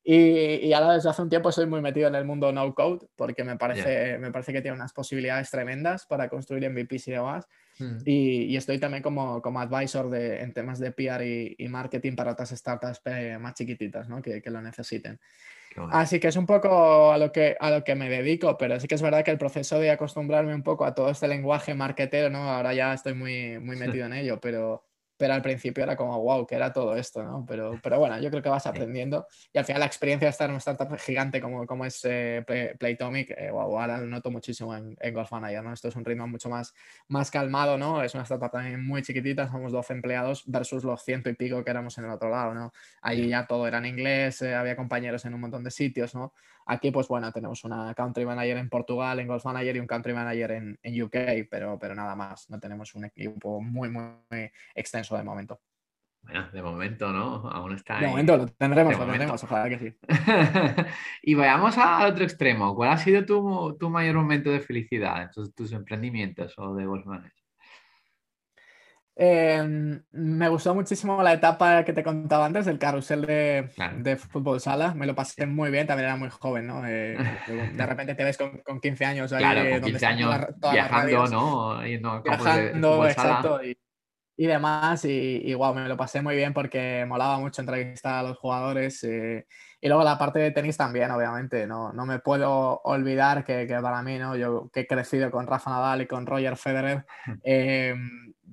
B: Y, ahora desde hace un tiempo estoy muy metido en el mundo no code porque me parece, me parece que tiene unas posibilidades tremendas para construir MVPs y demás. Mm. Y, estoy también como, como advisor de, en temas de PR y, marketing para otras startups eh, más chiquititas ¿no? que, que, lo necesiten. Así que es un poco a lo, que, a lo que me dedico, pero sí que es verdad que el proceso de acostumbrarme un poco a todo este lenguaje marketero, ¿no? ahora ya estoy muy, muy metido en ello, pero, pero al principio era como, wow, que era todo esto, ¿no? Pero, pero bueno, yo creo que vas aprendiendo y al final la experiencia de estar en una startup gigante como, como es eh, Playtomic, wow, eh, ahora lo noto muchísimo en, en, Golf Manager, ¿no? Esto es un ritmo mucho más, más calmado, ¿no? Es una startup también muy chiquitita, somos 12 empleados versus los ciento y pico que éramos en el otro lado, ¿no? Allí ya todo era en inglés, eh, había compañeros en un montón de sitios, ¿no? Aquí, pues bueno, tenemos una country manager en Portugal, en Golf Manager y un country manager en, en UK, pero, pero nada más. No tenemos un equipo muy, muy, extenso de momento.
C: Bueno, de momento, ¿no? Aún está.
B: De momento lo tendremos, lo tendremos, ojalá que sí.
C: y vayamos al otro extremo. ¿Cuál ha sido tu, tu mayor momento de felicidad en tus, tus emprendimientos o de Golf Manager?
B: Em, me gustó muchísimo la etapa que te contaba antes, el carrusel de, de, fútbol sala. Me lo pasé muy bien, también era muy joven, ¿no? Eh, de repente te ves con, con 15 años.
C: Ahí, claro, con 15 años viajando, ¿no?
B: viajando, exacto. Y, y, demás. Y, y, wow, me lo pasé muy bien porque molaba mucho entrevistar a los jugadores. Eh, y luego la parte de tenis también, obviamente. No, no me puedo olvidar que, que, para mí, ¿no? Yo que he crecido con Rafa Nadal y con Roger Federer. Eh,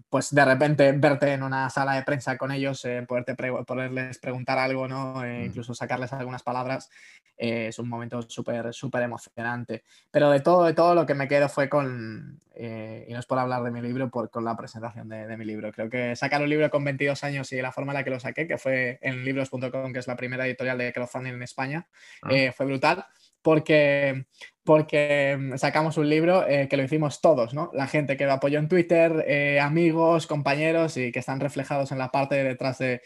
B: pues de repente verte en una sala de prensa con ellos, eh, poderte poderles preguntar algo, ¿no? Eh, incluso sacarles algunas palabras, eh, es un momento súper, súper emocionante. Pero de todo, de todo lo que me quedo fue con, y no es por hablar de mi libro, por, con la presentación de, mi libro. Creo que sacar un libro con 22 años y la forma en la que lo saqué, que fue en libros.com, que es la primera editorial de crowdfunding en España, ah. fue brutal porque porque mm, sacamos un libro eh, que lo hicimos todos, ¿no? La gente que lo apoyó en Twitter, eh, amigos, compañeros y que están reflejados en la parte de detrás del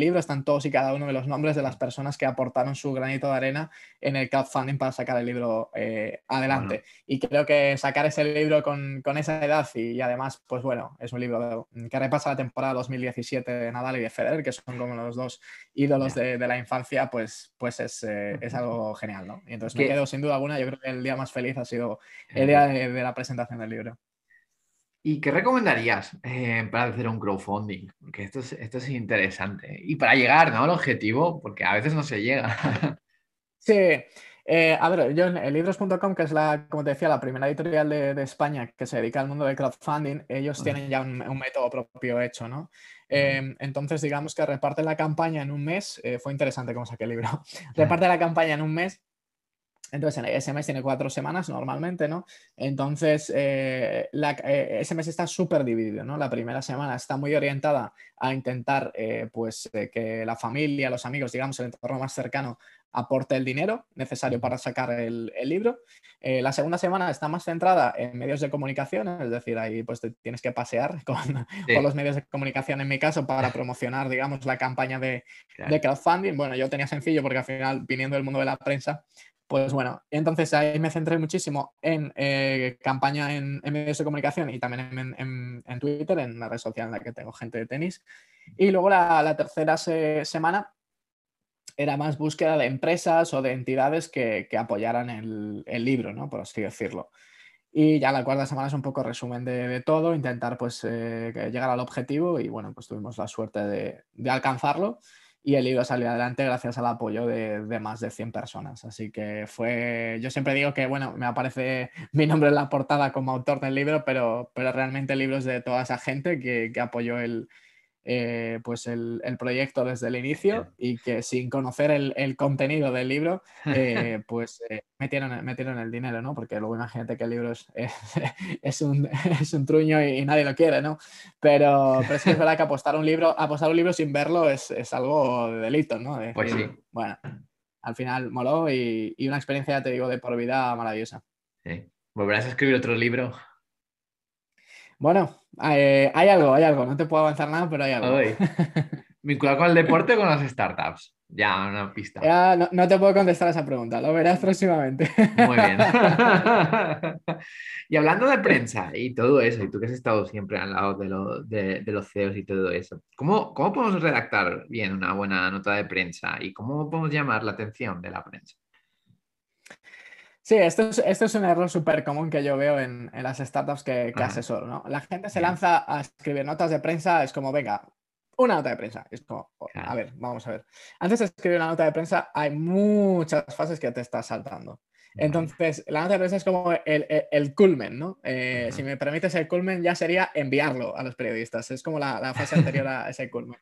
B: libro, están todos y cada uno de los nombres de las personas que aportaron su granito de arena en el crowdfunding para sacar el libro eh, adelante. Y creo que sacar ese libro con, con esa edad y, además, pues bueno, es un libro que repasa la temporada 2017 de Nadal y de Federer, que son como los dos ídolos de, de, la infancia, pues, pues es, es algo genial, ¿no? Y entonces me quedo sin duda alguna, yo creo que el día más feliz ha sido el día de, la presentación del libro.
C: ¿Y qué recomendarías eh, para hacer un crowdfunding? Porque esto es, esto es interesante. Y para llegar ¿no? al objetivo, porque a veces no se llega.
B: sí, eh, a ver, yo en libros.com, que es la, como te decía, la primera editorial de, España que se dedica al mundo del crowdfunding, ellos tienen ya un, método propio hecho, ¿no? Em, entonces, digamos que reparten la campaña en un mes, eh, fue interesante cómo saqué el libro, reparten la campaña en un mes entonces, ese mes tiene cuatro semanas normalmente, ¿no? Entonces, eh, ese mes está súper dividido, ¿no? La primera semana está muy orientada a intentar, pues, que la familia, los amigos, digamos, el entorno más cercano aporte el dinero necesario para sacar el, libro. Eh, la segunda semana está más centrada en medios de comunicación, es decir, ahí pues tienes que pasear con, los medios de comunicación, en mi caso, para promocionar, digamos, la campaña de, crowdfunding. Bueno, yo tenía sencillo porque al final, viniendo del mundo de la prensa, pues bueno, entonces ahí me centré muchísimo en eh, campaña en, medios de comunicación y también en, Twitter, en la red social en la que tengo gente de tenis. Y luego la, tercera semana era más búsqueda de empresas o de entidades que, apoyaran el, libro, ¿no? Por así decirlo. Y ya la cuarta semana es un poco resumen de, todo, intentar pues eh, llegar al objetivo y bueno, pues tuvimos la suerte de, alcanzarlo y el libro salió adelante gracias al apoyo de, más de 100 personas. Así que fue, yo siempre digo que bueno, me aparece mi nombre en la portada como autor del libro, pero, pero realmente el libro es de toda esa gente que apoyó el, eh, pues el, proyecto desde el inicio y que sin conocer el, contenido del libro, eh, pues eh, metieron, metieron, el dinero, ¿no? Porque luego imagínate que el libro es, es, un, es un, truño y, nadie lo quiere, ¿no? Pero, pero es que es verdad que apostar un libro, apostar un libro sin verlo es, algo de delito, ¿no?
C: pues sí.
B: Bueno, al final moló y, y, una experiencia, ya te digo, de por vida maravillosa.
C: Sí. ¿Volverás a escribir otro libro?
B: Bueno, eh, hay algo, hay algo. No te puedo avanzar nada, pero hay algo.
C: ¿Vinculado con el deporte o con las startups? Ya, una pista.
B: Ya, no, te puedo contestar a esa pregunta, lo verás próximamente.
C: Muy bien. y hablando de prensa y todo eso, y tú que has estado siempre al lado de, de, los CEOs y todo eso, ¿cómo, ¿cómo podemos redactar bien una buena nota de prensa y cómo podemos llamar la atención de la prensa?
B: Sí, esto es, esto es un error súper común que yo veo en, las startups que, que asesoro, ¿no? La gente se lanza a escribir notas de prensa, es como, venga, una nota de prensa. Es como, a ver, vamos a ver. Antes de escribir una nota de prensa, hay muchas fases que te estás saltando. Entonces, la nota de prensa es como el, el, culmen, ¿no? Eh, si me permites, el culmen ya sería enviarlo a los periodistas. Es como la, la fase anterior a ese culmen.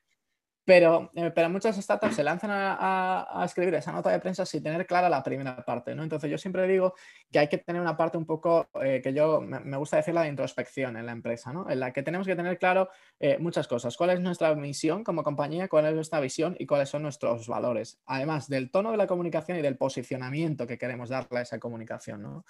B: Pero, eh, pero muchas startups se lanzan a, escribir esa nota de prensa sin tener clara la primera parte, ¿no? Entonces yo siempre digo que hay que tener una parte un poco, eh, que yo me, gusta decir la de introspección en la empresa, ¿no? En la que tenemos que tener claro eh, muchas cosas. ¿Cuál es nuestra misión como compañía? ¿Cuál es nuestra visión? Y cuáles son nuestros valores. Además del tono de la comunicación y del posicionamiento que queremos darle a esa comunicación, ¿no?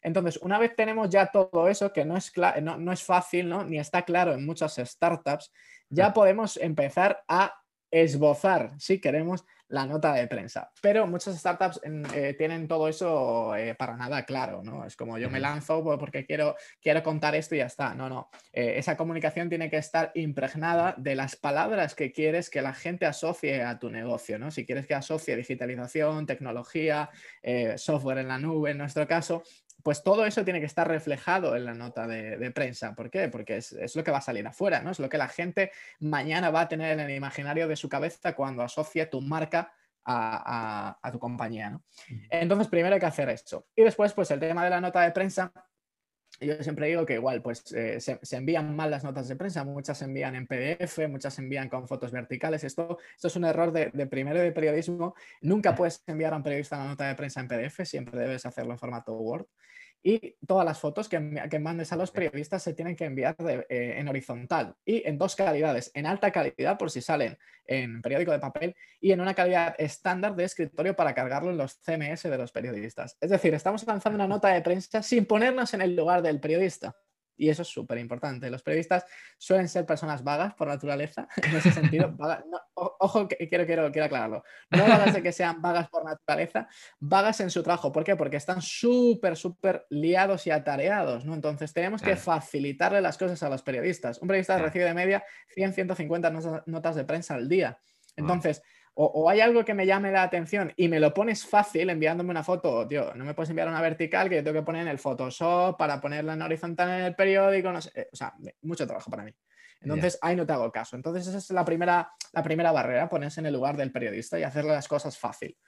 B: Entonces, una vez tenemos ya todo eso, que no es, no, no es fácil, ¿no? ni está claro en muchas startups, ya podemos empezar a esbozar, si queremos, la nota de prensa. Pero muchas startups eh, tienen todo eso eh, para nada claro, ¿no? Es como yo me lanzo porque quiero, quiero contar esto y ya está. No, no. Eh, esa comunicación tiene que estar impregnada de las palabras que quieres que la gente asocie a tu negocio, ¿no? Si quieres que asocie digitalización, tecnología, software en la nube, en nuestro caso, pues todo eso tiene que estar reflejado en la nota de, prensa. ¿Por qué? Porque es, lo que va a salir afuera, ¿no? Es lo que la gente mañana va a tener en el imaginario de su cabeza cuando asocie tu marca a, tu compañía, ¿no? Entonces, primero hay que hacer eso. Y después, pues el tema de la nota de prensa, yo siempre digo que igual, pues eh, se, envían mal las notas de prensa, muchas se envían en PDF, muchas se envían con fotos verticales. Esto, esto es un error de, de, primero de periodismo. Nunca puedes enviar a un periodista una nota de prensa en PDF, siempre debes hacerlo en formato Word y todas las fotos que, mandes a los periodistas se tienen que enviar eh, en horizontal y en dos calidades, en alta calidad por si salen en periódico de papel y en una calidad estándar de escritorio para cargarlo en los CMS de los periodistas. Es decir, estamos lanzando una nota de prensa sin ponernos en el lugar del periodista. Y eso es súper importante. Los periodistas suelen ser personas vagas por naturaleza, en ese sentido. ojo, que quiero, quiero, quiero aclararlo. No vagas de que sean vagas por naturaleza, vagas en su trabajo. ¿Por qué? Porque están súper, súper liados y atareados, ¿no? Entonces tenemos que facilitarle las cosas a los periodistas. Un periodista recibe de media 100, 150 notas de prensa al día. Entonces, o, hay algo que me llame la atención y me lo pones fácil enviándome una foto, tío, no me puedes enviar una vertical que yo tengo que poner en el Photoshop para ponerla en horizontal en el periódico, no sé, eh, o sea, mucho trabajo para mí. Entonces, ahí no te hago caso. Entonces, esa es la primera, la primera barrera, ponerse en el lugar del periodista y hacerle las cosas fácil.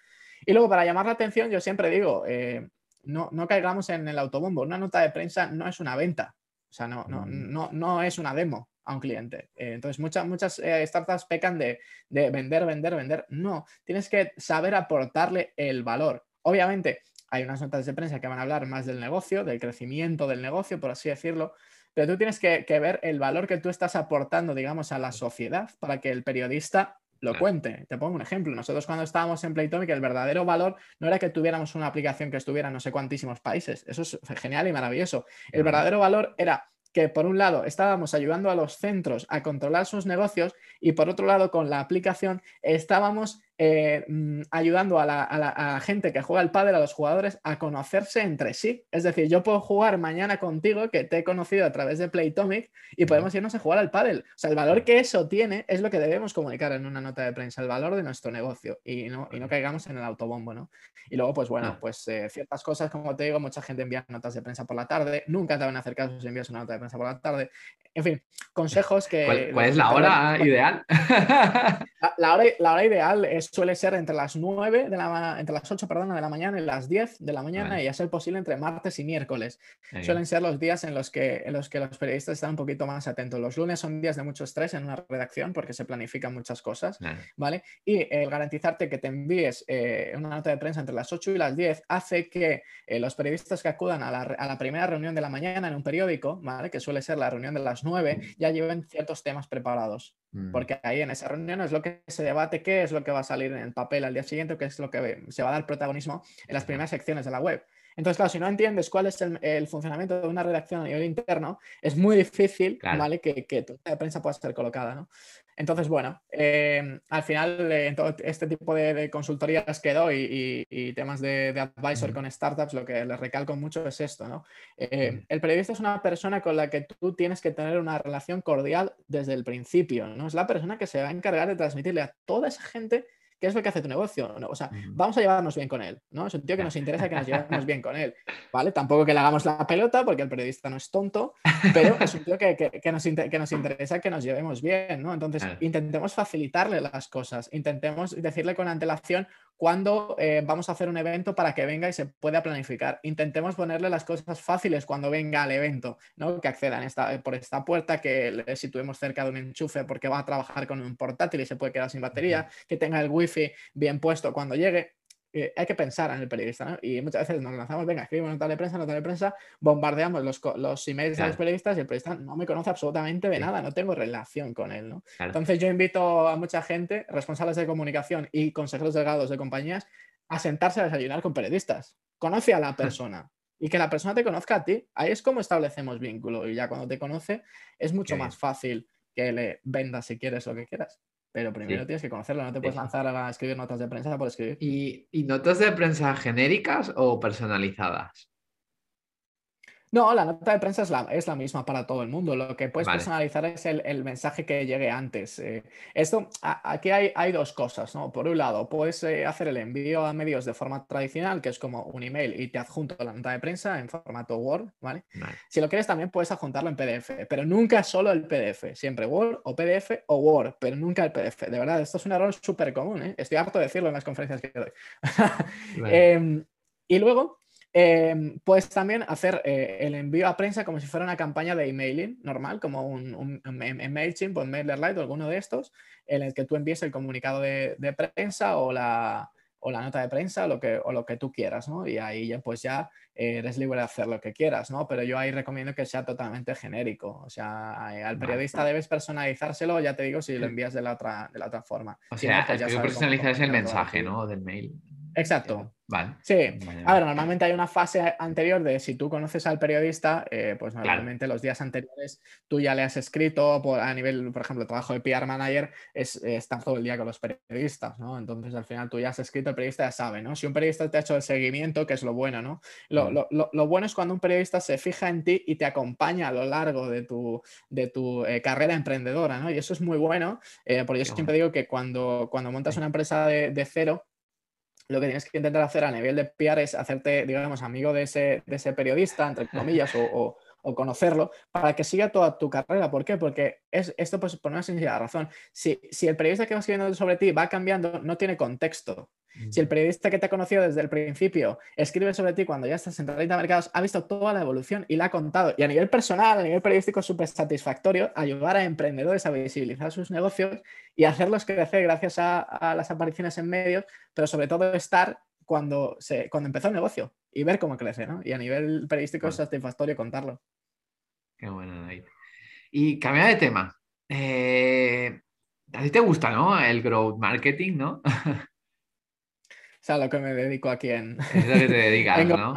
B: Y luego, para llamar la atención, yo siempre digo, eh, no, no caigamos en el autobombo. Una nota de prensa no es una venta, o sea, no, no, mm. no, no es una demo a un cliente. Eh, entonces, muchas, muchas eh, startups pecan de, vender, vender, vender. No, tienes que saber aportarle el valor. Obviamente, hay unas notas de prensa que van a hablar más del negocio, del crecimiento del negocio, por así decirlo, pero tú tienes que, ver el valor que tú estás aportando, digamos, a la sociedad para que el periodista lo cuente. Te pongo un ejemplo. Nosotros cuando estábamos en Playtomic, el verdadero valor no era que tuviéramos una aplicación que estuviera en no sé cuantísimos países. Eso es genial y maravilloso. El verdadero valor era que por un lado estábamos ayudando a los centros a controlar sus negocios y por otro lado con la aplicación estábamos eh, mm, ayudando a la, gente que juega el pádel, a los jugadores, a conocerse entre sí. Es decir, yo puedo jugar mañana contigo, que te he conocido a través de Playtomic, y podemos irnos a jugar al pádel. O sea, el valor que eso tiene es lo que debemos comunicar en una nota de prensa, el valor de nuestro negocio, y no, y no caigamos en el autobombo, ¿no? Y luego, pues bueno, pues eh, ciertas cosas, como te digo, mucha gente envía notas de prensa por la tarde, nunca te van a hacer caso si envías una nota de prensa por la tarde. En fin, consejos que...
C: ¿Cuál, es la hora ideal?
B: La, hora, la hora ideal es suele ser entre las 9 de la entre las 8 perdón, de la mañana y las 10 de la mañana y a ser posible entre martes y miércoles. Suelen ser los días en los, que, en los que los periodistas están un poquito más atentos. Los lunes son días de mucho estrés en una redacción porque se planifican muchas cosas, ¿vale? Y el garantizarte que te envíes eh, una nota de prensa entre las 8 y las 10 hace que eh, los periodistas que acudan a la, a la, primera reunión de la mañana en un periódico, ¿vale? Que suele ser la reunión de las 9, ya lleven ciertos temas preparados. Mm. Porque ahí en esa reunión es lo que se debate, qué es lo que va a salir en el papel al día siguiente, qué es lo que se va a dar protagonismo en las primeras secciones de la web. Entonces, claro, si no entiendes cuál es el, funcionamiento de una redacción a nivel interno, es muy difícil ¿vale? que, que tu prensa pueda ser colocada. ¿no? Entonces, bueno, eh, al final eh, en todo este tipo de, consultorías que doy y, temas de, advisor con startups, lo que les recalco mucho es esto, ¿no? Eh, el periodista es una persona con la que tú tienes que tener una relación cordial desde el principio, ¿no? Es la persona que se va a encargar de transmitirle a toda esa gente ¿Qué es lo que hace tu negocio? O sea, vamos a llevarnos bien con él, ¿no? Es un tío que nos interesa que nos llevemos bien con él, ¿vale? Tampoco que le hagamos la pelota, porque el periodista no es tonto, pero es un tío que, nos, que nos, interesa que nos llevemos bien, ¿no? Entonces, intentemos facilitarle las cosas, intentemos decirle con antelación cuándo eh, vamos a hacer un evento para que venga y se pueda planificar. Intentemos ponerle las cosas fáciles cuando venga al evento, ¿no? Que accedan esta, por esta puerta, que le situemos cerca de un enchufe porque va a trabajar con un portátil y se puede quedar sin batería, que tenga el wifi bien puesto cuando llegue. Eh, hay que pensar en el periodista, ¿no? Y muchas veces nos lanzamos, venga, escribimos nota de prensa, nota de prensa, bombardeamos los, los emails de los periodistas y el periodista no me conoce absolutamente de nada, no tengo relación con él, ¿no? Entonces yo invito a mucha gente, responsables de comunicación y consejeros delegados de compañías, a sentarse a desayunar con periodistas. Conoce a la persona y que la persona te conozca a ti. Ahí es como establecemos vínculo y ya cuando te conoce es mucho más fácil que le vendas si quieres lo que quieras pero primero tienes que conocerlo, no te puedes lanzar a escribir notas de prensa por escribir.
C: ¿Y, ¿Y, notas de prensa genéricas o personalizadas?
B: No, la nota de prensa es la, es la, misma para todo el mundo. Lo que puedes personalizar es el, mensaje que llegue antes. Eh, esto, aquí hay, hay, dos cosas, ¿no? Por un lado, puedes eh, hacer el envío a medios de forma tradicional, que es como un email y te adjunto la nota de prensa en formato Word, ¿vale? Si lo quieres también puedes adjuntarlo en PDF, pero nunca solo el PDF, siempre Word o PDF o Word, pero nunca el PDF. De verdad, esto es un error súper común, ¿eh? Estoy harto de decirlo en las conferencias que doy. Em, y luego, Em, puedes también hacer eh, el envío a prensa como si fuera una campaña de emailing normal, como un, un, MailChimp o MailerLite o alguno de estos, en el que tú envíes el comunicado de, prensa o la, o la, nota de prensa lo que, o lo que tú quieras, ¿no? Y ahí ya, pues ya eh, eres libre de hacer lo que quieras, ¿no? Pero yo ahí recomiendo que sea totalmente genérico. O sea, al periodista debes personalizárselo, ya te digo, si lo envías de la otra, de la otra forma.
C: O sea, pues personalizar es el mensaje, ¿no? Del mail.
B: Exacto. Sí, a ver, normalmente hay una fase anterior de si tú conoces al periodista, eh, pues normalmente los días anteriores tú ya le has escrito por, a nivel, por ejemplo, trabajo de PR manager es estar todo el día con los periodistas, ¿no? Entonces al final tú ya has escrito, el periodista ya sabe, ¿no? Si un periodista te ha hecho el seguimiento, que es lo bueno, ¿no? Lo, mm. bueno es cuando un periodista se fija en ti y te acompaña a lo largo de tu, de tu eh, carrera emprendedora, ¿no? Y eso es muy bueno, eh, porque yo siempre digo que cuando, cuando montas una empresa de, de cero, lo que tienes que intentar hacer a nivel de PR es hacerte, digamos, amigo de ese, de ese periodista, entre comillas, o, conocerlo, para que siga toda tu carrera. ¿Por qué? Porque es, esto pues, por una sencilla razón. Si, si el periodista que va escribiendo sobre ti va cambiando, no tiene contexto. Si el periodista que te ha conocido desde el principio escribe sobre ti cuando ya estás en 30 mercados, ha visto toda la evolución y la ha contado. Y a nivel personal, a nivel periodístico, es súper satisfactorio ayudar a emprendedores a visibilizar sus negocios y hacerlos crecer gracias a, las apariciones en medios, pero sobre todo estar cuando, se, cuando empezó el negocio y ver cómo crece, ¿no? Y a nivel periodístico es satisfactorio contarlo.
C: Qué bueno, David. Y cambiar de tema. Eh, a ti te gusta, ¿no? El growth marketing, ¿no?
B: Es a lo que me dedico aquí en...
C: Es lo que te dedicas, ¿no?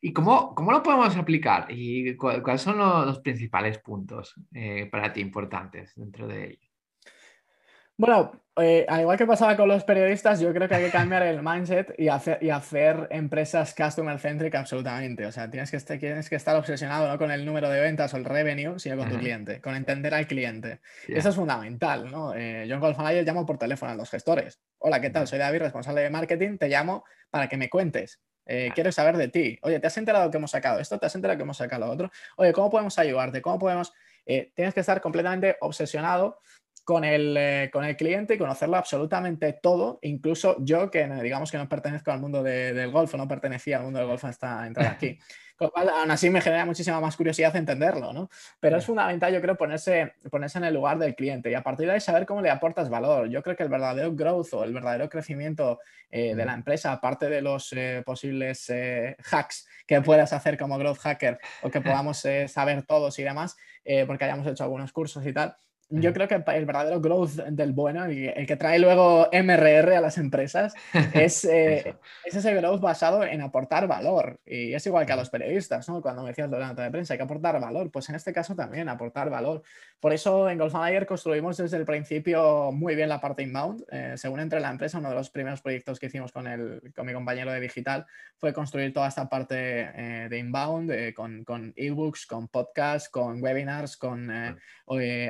C: ¿Y cómo, cómo, lo podemos aplicar? ¿Y cuáles son los, principales puntos eh, para ti importantes dentro de ello?
B: Bueno, eh, al igual que pasaba con los periodistas, yo creo que hay que cambiar el mindset y hacer, y hacer empresas customer centric absolutamente. O sea, tienes que, estar, tienes que estar obsesionado no con el número de ventas o el revenue, sino con tu cliente, con entender al cliente. Eso es fundamental, ¿no? Eh, yo en Golf llamo por teléfono a los gestores. Hola, ¿qué tal? Soy David, responsable de marketing. Te llamo para que me cuentes. Eh, quiero saber de ti. Oye, ¿te has enterado que hemos sacado esto? ¿Te has enterado que hemos sacado lo otro? Oye, ¿cómo podemos ayudarte? ¿Cómo podemos...? tienes que estar completamente obsesionado con el, eh, con el cliente y conocerlo absolutamente todo, incluso yo que digamos que no pertenezco al mundo del golf, no pertenecía al mundo del golf hasta entrar aquí. Con lo cual, aún así me genera muchísima más curiosidad entenderlo, ¿no? Pero es fundamental, yo creo, ponerse, ponerse en el lugar del cliente y a partir de ahí saber cómo le aportas valor. Yo creo que el verdadero growth o el verdadero crecimiento eh, de la empresa, aparte de los eh, posibles hacks que puedas hacer como growth hacker o que podamos saber todos y demás, porque hayamos hecho algunos cursos y tal, yo creo que el verdadero growth del bueno, el que trae luego MRR a las empresas, es, eh, es, ese growth basado en aportar valor. Y es igual que a los periodistas, ¿no? Cuando me decías de la nota de prensa, hay que aportar valor. Pues en este caso también, aportar valor. Por eso en Golf Manager construimos desde el principio muy bien la parte inbound. Eh, según entre la empresa, uno de los primeros proyectos que hicimos con, el, con mi compañero de digital fue construir toda esta parte eh, de inbound con, con ebooks, con podcasts, con webinars, con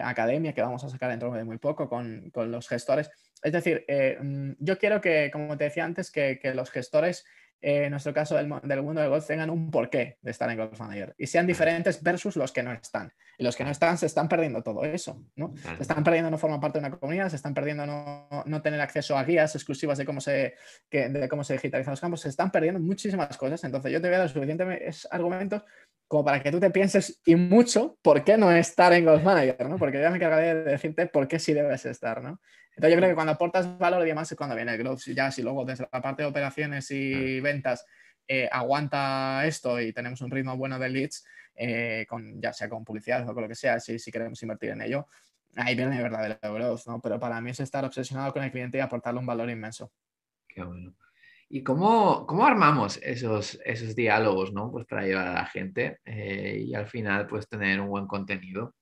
B: academia que vamos a sacar dentro de muy poco con, los gestores. Es decir, eh, mm, yo quiero que, como te decía antes, que, los gestores, eh, en nuestro caso del, mundo del golf, tengan un porqué de estar en Golf Manager y sean diferentes versus los que no están. Y los que no están se están perdiendo todo eso, ¿no? Se están perdiendo no formar parte de una comunidad, se están perdiendo no, tener acceso a guías exclusivas de cómo, se, de cómo se digitalizan los campos, se están perdiendo muchísimas cosas. Entonces yo te voy a dar suficientes argumentos como para que tú te pienses y mucho por qué no estar en Golf Manager, ¿no? Porque yo me encargaré de decirte por qué sí debes estar, ¿no? Entonces yo creo que cuando aportas valor y demás es cuando viene el growth. Ya si luego desde la parte de operaciones y ventas eh, aguanta esto y tenemos un ritmo bueno de leads, eh, con, ya sea con publicidad o con lo que sea, si, si queremos invertir en ello, ahí viene el verdadero growth, ¿no? Pero para mí es estar obsesionado con el cliente y aportarle un valor inmenso.
C: Qué bueno. ¿Y cómo, cómo armamos esos, esos diálogos, ¿no? Pues para llevar a la gente eh, y al final pues tener un buen contenido.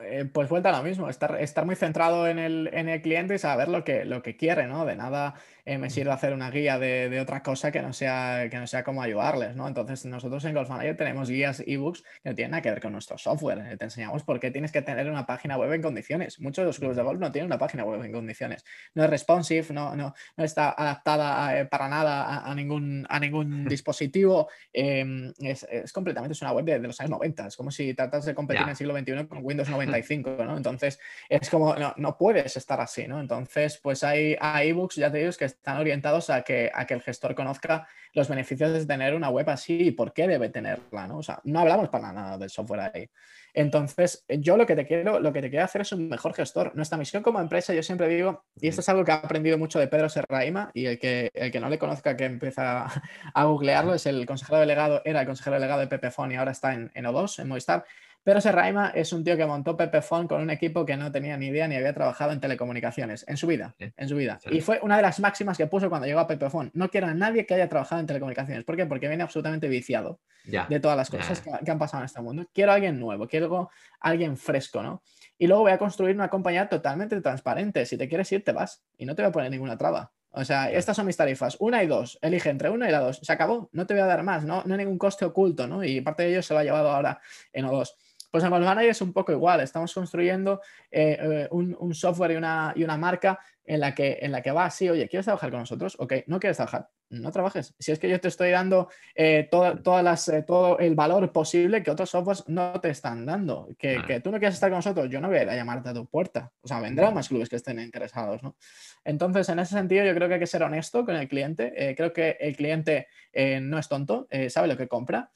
B: Eh, pues vuelta a lo mismo, estar, estar muy centrado en el, en el, cliente y saber lo que, lo que quiere, ¿no? De nada eh, me sirve hacer una guía de, de, otra cosa que no, sea, que no sea como ayudarles, ¿no? Entonces, nosotros en Golf Manager tenemos guías ebooks que no tienen nada que ver con nuestro software. Eh, te enseñamos por qué tienes que tener una página web en condiciones. Muchos de los clubes de golf no tienen una página web en condiciones. No es responsive, no, no, no está adaptada para nada a, ningún, a ningún dispositivo. Em, es, es, completamente, es una web de, los años 90. Es como si tratas de competir en el siglo XXI con Windows 95, ¿no? Entonces, es como, no, no puedes estar así, ¿no? Entonces, pues hay, hay ebooks, ya te digo, que están orientados a que, a que el gestor conozca los beneficios de tener una web así y por qué debe tenerla, ¿no? O sea, no hablamos para nada del software ahí. Entonces, yo lo que te quiero, lo que te quiero hacer es un mejor gestor. Nuestra misión como empresa, yo siempre digo, y esto es algo que he aprendido mucho de Pedro Serraima, y el que, el que no le conozca que empieza a googlearlo, es el consejero delegado, era el consejero delegado de Pepefone y ahora está en, en O2, en Movistar. Pero Serraima es un tío que montó Pepefon con un equipo que no tenía ni idea ni había trabajado en telecomunicaciones en su vida, en su vida. Y fue una de las máximas que puso cuando llegó a Pepefon. No quiero a nadie que haya trabajado en telecomunicaciones. ¿Por qué? Porque viene absolutamente viciado de todas las cosas que, han pasado en este mundo. Quiero a alguien nuevo, quiero a alguien fresco, ¿no? Y luego voy a construir una compañía totalmente transparente. Si te quieres ir, te vas y no te voy a poner ninguna traba. O sea, estas son mis tarifas, una y dos, elige entre una y la dos, se acabó, no te voy a dar más, no, no hay ningún coste oculto, ¿no? Y parte de ello se lo ha llevado ahora en O2. Pues en Manager es un poco igual, estamos construyendo eh, eh, un, software y una, y una marca en la, que, en la que va así, oye, ¿quieres trabajar con nosotros? Ok, no quieres trabajar, no trabajes. Si es que yo te estoy dando eh, todas las, todo el valor posible que otros softwares no te están dando, que, que, tú no quieres estar con nosotros, yo no voy a llamarte a tu puerta. O sea, vendrán más clubes que estén interesados, ¿no? Entonces, en ese sentido, yo creo que hay que ser honesto con el cliente. creo que el cliente no es tonto, sabe lo que compra.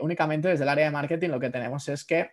B: únicamente desde el área de marketing lo que tenemos es que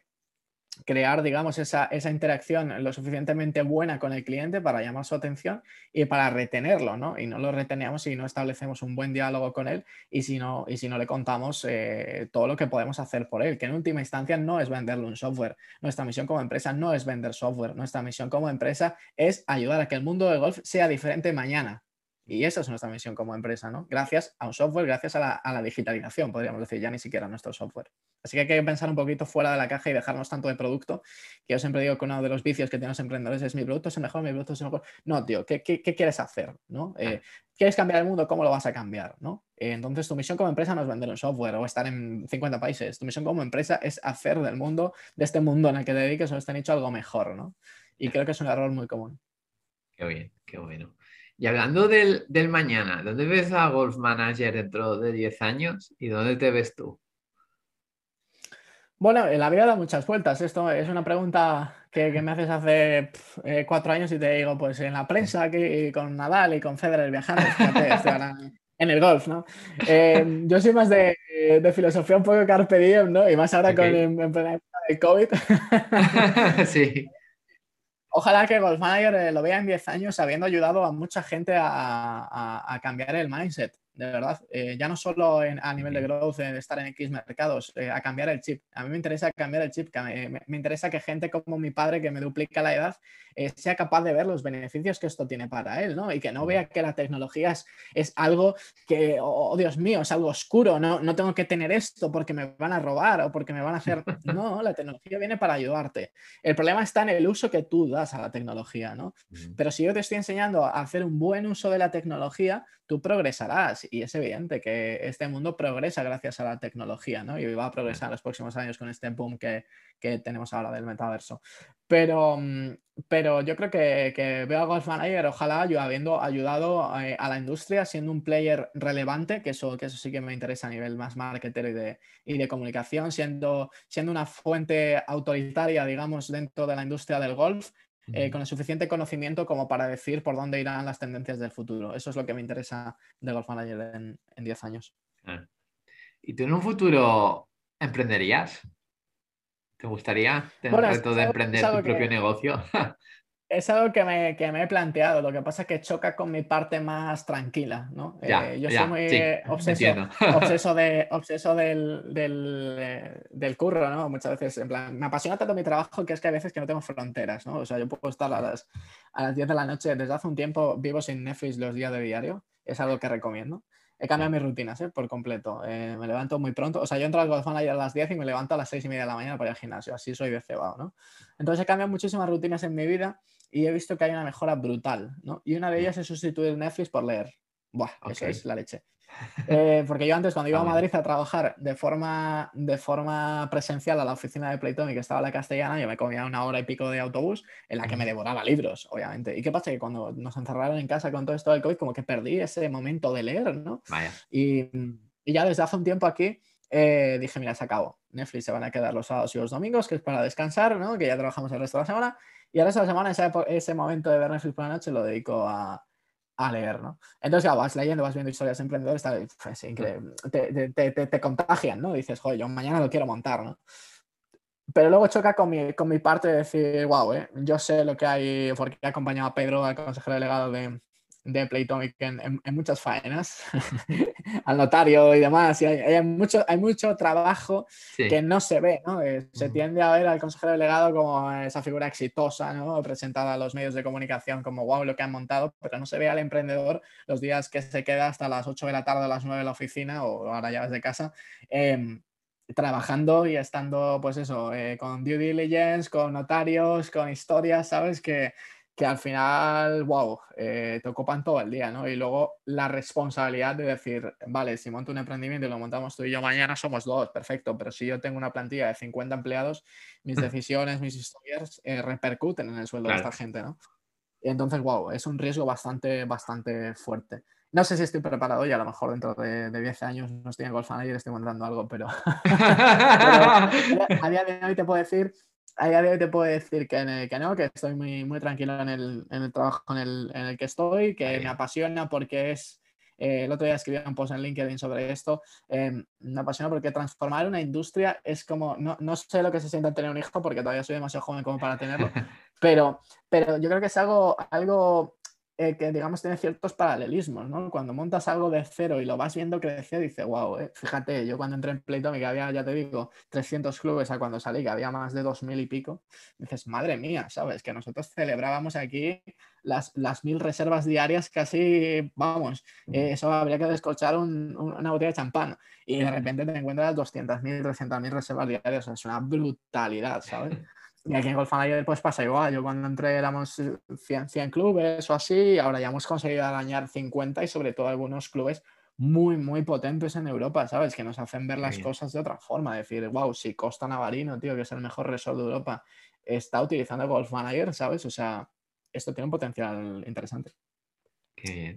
B: crear, digamos, esa, esa, interacción lo suficientemente buena con el cliente para llamar su atención y para retenerlo, ¿no? Y no lo retenemos si no establecemos un buen diálogo con él y si no, y si no le contamos eh, todo lo que podemos hacer por él, que en última instancia no es venderle un software. Nuestra misión como empresa no es vender software. Nuestra misión como empresa es ayudar a que el mundo del golf sea diferente mañana. Y esa es nuestra misión como empresa, ¿no? Gracias a un software, gracias a la, a la digitalización, podríamos decir, ya ni siquiera a nuestro software. Así que hay que pensar un poquito fuera de la caja y dejarnos tanto de producto, que yo siempre digo que uno de los vicios que tienen los emprendedores es mi producto es el mejor, mi producto es el mejor. No, tío, ¿qué, qué, quieres hacer? ¿no? Eh, ¿Quieres cambiar el mundo? ¿Cómo lo vas a cambiar? ¿no? Eh, entonces, tu misión como empresa no es vender un software o estar en 50 países. Tu misión como empresa es hacer del mundo, de este mundo en el que te dediques o este nicho, algo mejor. ¿no? Y creo que es un error muy común.
C: Qué bien, qué bueno. Y hablando del, del mañana, ¿dónde ves a Golf Manager dentro de 10 años y dónde te ves tú?
B: Bueno, la vida da muchas vueltas. Esto es una pregunta que, me haces hace eh, cuatro años y te digo, pues en la prensa aquí con Nadal y con Federer viajando, en el golf, ¿no? Eh, yo soy más de, filosofía un poco carpe diem, ¿no? Y más ahora con el, el COVID.
C: sí.
B: Ojalá que Golf Manager eh, lo vea en 10 años habiendo ayudado a mucha gente a cambiar el mindset de verdad, eh, ya no solo a nivel de growth, de estar en X mercados, eh, a cambiar el chip. A mí me interesa cambiar el chip, me, me, interesa que gente como mi padre, que me duplica la edad, eh, sea capaz de ver los beneficios que esto tiene para él, ¿no? Y que no vea que la tecnología es, algo que, oh, oh, Dios mío, es algo oscuro, ¿no? no tengo que tener esto porque me van a robar o porque me van a hacer... No, la tecnología viene para ayudarte. El problema está en el uso que tú das a la tecnología, ¿no? Pero si yo te estoy enseñando a hacer un buen uso de la tecnología, tú progresarás y es evidente que este mundo progresa gracias a la tecnología, ¿no? Y va a progresar en los próximos años con este boom que, tenemos ahora del metaverso. Pero, mm, pero yo creo que, veo a Golf Manager, ojalá yo habiendo ayudado eh, a, la industria, siendo un player relevante, que eso, que eso sí que me interesa a nivel más marketer y de, y de comunicación, siendo, siendo una fuente autoritaria, digamos, dentro de la industria del golf eh, con el suficiente conocimiento como para decir por dónde irán las tendencias del futuro. Eso es lo que me interesa de Golf Manager en, 10 años.
C: ¿Y tú en un futuro emprenderías? ¿Te gustaría tener el reto de emprender tu propio negocio?
B: Es algo que me, he planteado, lo que pasa es que choca con mi parte más tranquila, ¿no? Eh, yo soy muy obseso, obseso, de, obseso del, eh, del, curro, ¿no? Muchas veces, en plan, me apasiona tanto mi trabajo que es que hay veces que no tengo fronteras, ¿no? O sea, yo puedo estar a las, a las 10 de la noche, desde hace un tiempo vivo sin Netflix los días de diario, es algo que recomiendo. He cambiado mis rutinas ¿eh? por completo. Eh, me levanto muy pronto. O sea, yo entro al Golf a las 10 y me levanto a las 6 y media de la mañana para ir al gimnasio. Así soy de cebado, ¿no? Entonces he cambiado muchísimas rutinas en mi vida y he visto que hay una mejora brutal, ¿no? Y una de ellas es sustituir Netflix por leer. Buah, eso es la leche. Eh, porque yo antes, cuando iba a Madrid a trabajar de forma, de forma presencial a la oficina de Playtonic, que estaba en la castellana, yo me comía una hora y pico de autobús en la que me devoraba libros, obviamente. ¿Y qué pasa? Que cuando nos encerraron en casa con todo esto del COVID, como que perdí ese momento de leer, ¿no? Y, y ya desde hace un tiempo aquí eh, dije, mira, se acabó. Netflix se van a quedar los sábados y los domingos, que es para descansar, ¿no? Que ya trabajamos el resto de la semana. Y el resto de la semana, ese, ese momento de ver Netflix por la noche, lo dedico a, a leer, ¿no? Entonces, vas leyendo, vas viendo historias de emprendedores, increíble. Te, te, te, te, contagian, ¿no? Dices, joder, yo mañana lo quiero montar, ¿no? Pero luego choca con mi, con mi parte de decir, wow, ¿eh? yo sé lo que hay, porque he acompañado a Pedro, al consejero delegado de, de Playtomic en, en, muchas faenas, al notario y demás, y hay, mucho, hay mucho trabajo que no se ve, ¿no? Eh, se tiende a ver al consejero delegado como esa figura exitosa, ¿no? Presentada a los medios de comunicación como, wow, lo que han montado, pero no se ve al emprendedor los días que se queda hasta las 8 de la tarde a las 9 de la oficina o ahora ya desde casa. Em, trabajando y estando, pues eso, eh, con due diligence, con notarios, con historias, ¿sabes? Que, que al final, wow, eh, te ocupan todo el día, ¿no? Y luego la responsabilidad de decir, vale, si monto un emprendimiento y lo montamos tú y yo mañana, somos dos, perfecto, pero si yo tengo una plantilla de 50 empleados, mis decisiones, mis historias eh, repercuten en el sueldo de esta gente, ¿no? Y entonces, wow, es un riesgo bastante, bastante fuerte. No sé si estoy preparado y a lo mejor dentro de, de 10 años no estoy en Golf y estoy montando algo, pero, pero a día de hoy te puedo decir a día de hoy te puedo decir que, que no, que estoy muy, muy tranquilo en el, en el trabajo en el, en el, que estoy, que me apasiona porque es, eh, el otro día escribí un post en LinkedIn sobre esto, em, me apasiona porque transformar una industria es como, no, no, sé lo que se siente tener un hijo porque todavía soy demasiado joven como para tenerlo, pero, pero yo creo que es algo, algo eh, que digamos tiene ciertos paralelismos, ¿no? Cuando montas algo de cero y lo vas viendo crecer, dices, wow, eh, fíjate, yo cuando entré en Playtomic había, ya te digo, 300 clubes a cuando salí, que había más de 2.000 y pico, dices, madre mía, ¿sabes? Que nosotros celebrábamos aquí las, las mil reservas diarias casi, vamos, eh, eso habría que descolchar una botella de champán y de repente te encuentras 200.000, 300.000 reservas diarias, es una brutalidad, ¿sabes? Y aquí en Golf Manager pues pasa igual. Yo cuando entré éramos 100, clubes o así, ahora ya hemos conseguido arañar 50 y sobre todo algunos clubes muy, muy potentes en Europa, ¿sabes? Que nos hacen ver las cosas de otra forma. Decir, wow, si Costa Navarino, tío, que es el mejor resort de Europa, está utilizando Golf Manager, ¿sabes? O sea, esto tiene un potencial interesante.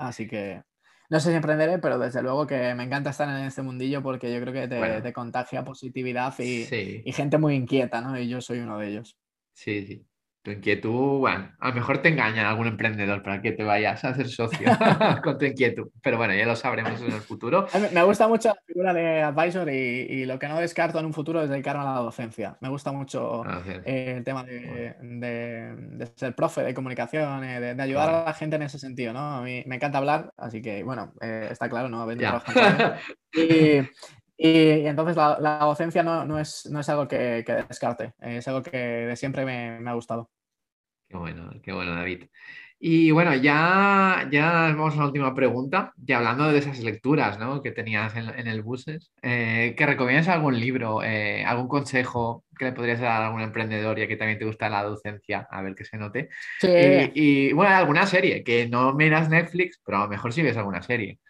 B: Así que no sé si emprenderé, pero desde luego que me encanta estar en este mundillo porque yo creo que te, contagia positividad y, y, gente muy inquieta, ¿no? Y yo soy uno de ellos.
C: Sí, sí tu inquietud, bueno, a lo mejor te engaña algún emprendedor para que te vayas a hacer socio con tu inquietud, pero bueno, ya lo sabremos en el futuro.
B: Me gusta mucho la figura de advisor y, lo que no descarto en un futuro es dedicarme a la docencia. Me gusta mucho ah, eh, el tema de, ser profe de comunicación, eh, de, ayudar a la gente en ese sentido, ¿no? A mí me encanta hablar, así que bueno, eh, está claro, ¿no? y, y, entonces la, docencia no, es, no, es, algo que, descarte, es algo que de siempre me, ha gustado.
C: Qué bueno, qué bueno, David. Y bueno, ya, ya vamos a la última pregunta, ya hablando de esas lecturas ¿no? que tenías en, el buses, eh, ¿que recomiendas algún libro, eh, algún consejo que le podrías dar a algún emprendedor ya que también te gusta la docencia, a ver que se note? Sí. Y, y, bueno, alguna serie, que no miras Netflix, pero a lo mejor sí ves alguna serie.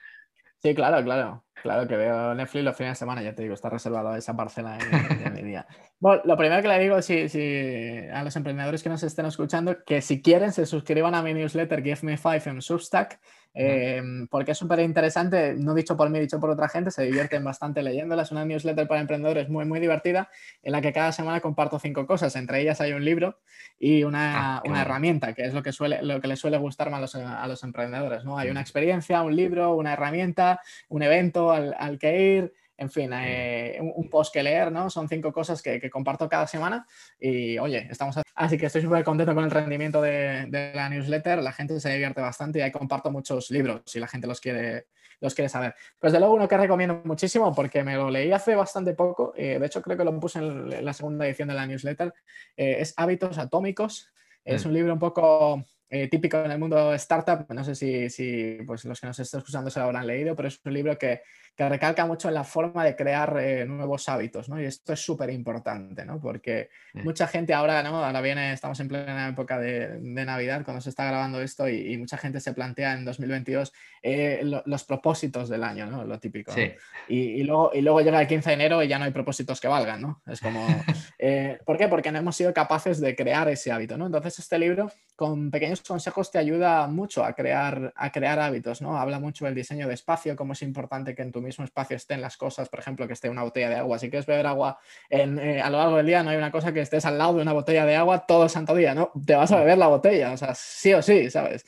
B: Sí, claro, claro. Claro que veo Netflix los fines de semana, ya te digo, está reservado esa parcela en, mi día. Bueno, lo primero que le digo si, si, a los emprendedores que nos estén escuchando, que si quieren se suscriban a mi newsletter Give Me Five en Substack, Em, porque es súper interesante, no dicho por mí, dicho por otra gente, se divierten bastante leyéndola. Es una newsletter para emprendedores muy, muy divertida, en la que cada semana comparto cinco cosas. Entre ellas hay un libro y una, ah, una herramienta, que es lo que, suele, lo que les suele gustar más a los, a los emprendedores. ¿no? Hay una experiencia, un libro, una herramienta, un evento al, al que ir en fin, eh, un, post que leer, ¿no? Son cinco cosas que, comparto cada semana y, oye, estamos... Así que estoy súper contento con el rendimiento de, la newsletter, la gente se divierte bastante y ahí comparto muchos libros si la gente los quiere, los quiere saber. Pues de luego uno que recomiendo muchísimo porque me lo leí hace bastante poco, eh, de hecho creo que lo puse en la segunda edición de la newsletter, eh, es Hábitos Atómicos. Es mm. un libro un poco típico en el mundo startup. No sé si, si pues, los que nos están escuchando se lo habrán leído, pero es un libro que que recalca mucho en la forma de crear eh, nuevos hábitos, ¿no? Y esto es súper importante, ¿no? Porque mucha gente ahora, ¿no? Ahora viene, estamos en plena época de, Navidad cuando se está grabando esto y, mucha gente se plantea en 2022 eh, los propósitos del año, ¿no? Lo típico. Y, luego, y luego llega el 15 de enero y ya no hay propósitos que valgan, ¿no? Es como... Eh, ¿Por qué? Porque no hemos sido capaces de crear ese hábito, ¿no? Entonces este libro con pequeños consejos te ayuda mucho a crear, a crear hábitos, ¿no? Habla mucho del diseño de espacio, cómo es importante que en tu mismo espacio estén las cosas, por ejemplo, que esté una botella de agua. Si quieres beber agua eh, a lo largo del día, no hay una cosa que estés al lado de una botella de agua todo el santo día, ¿no? Te vas a beber la botella, o sea, sí o sí, ¿sabes?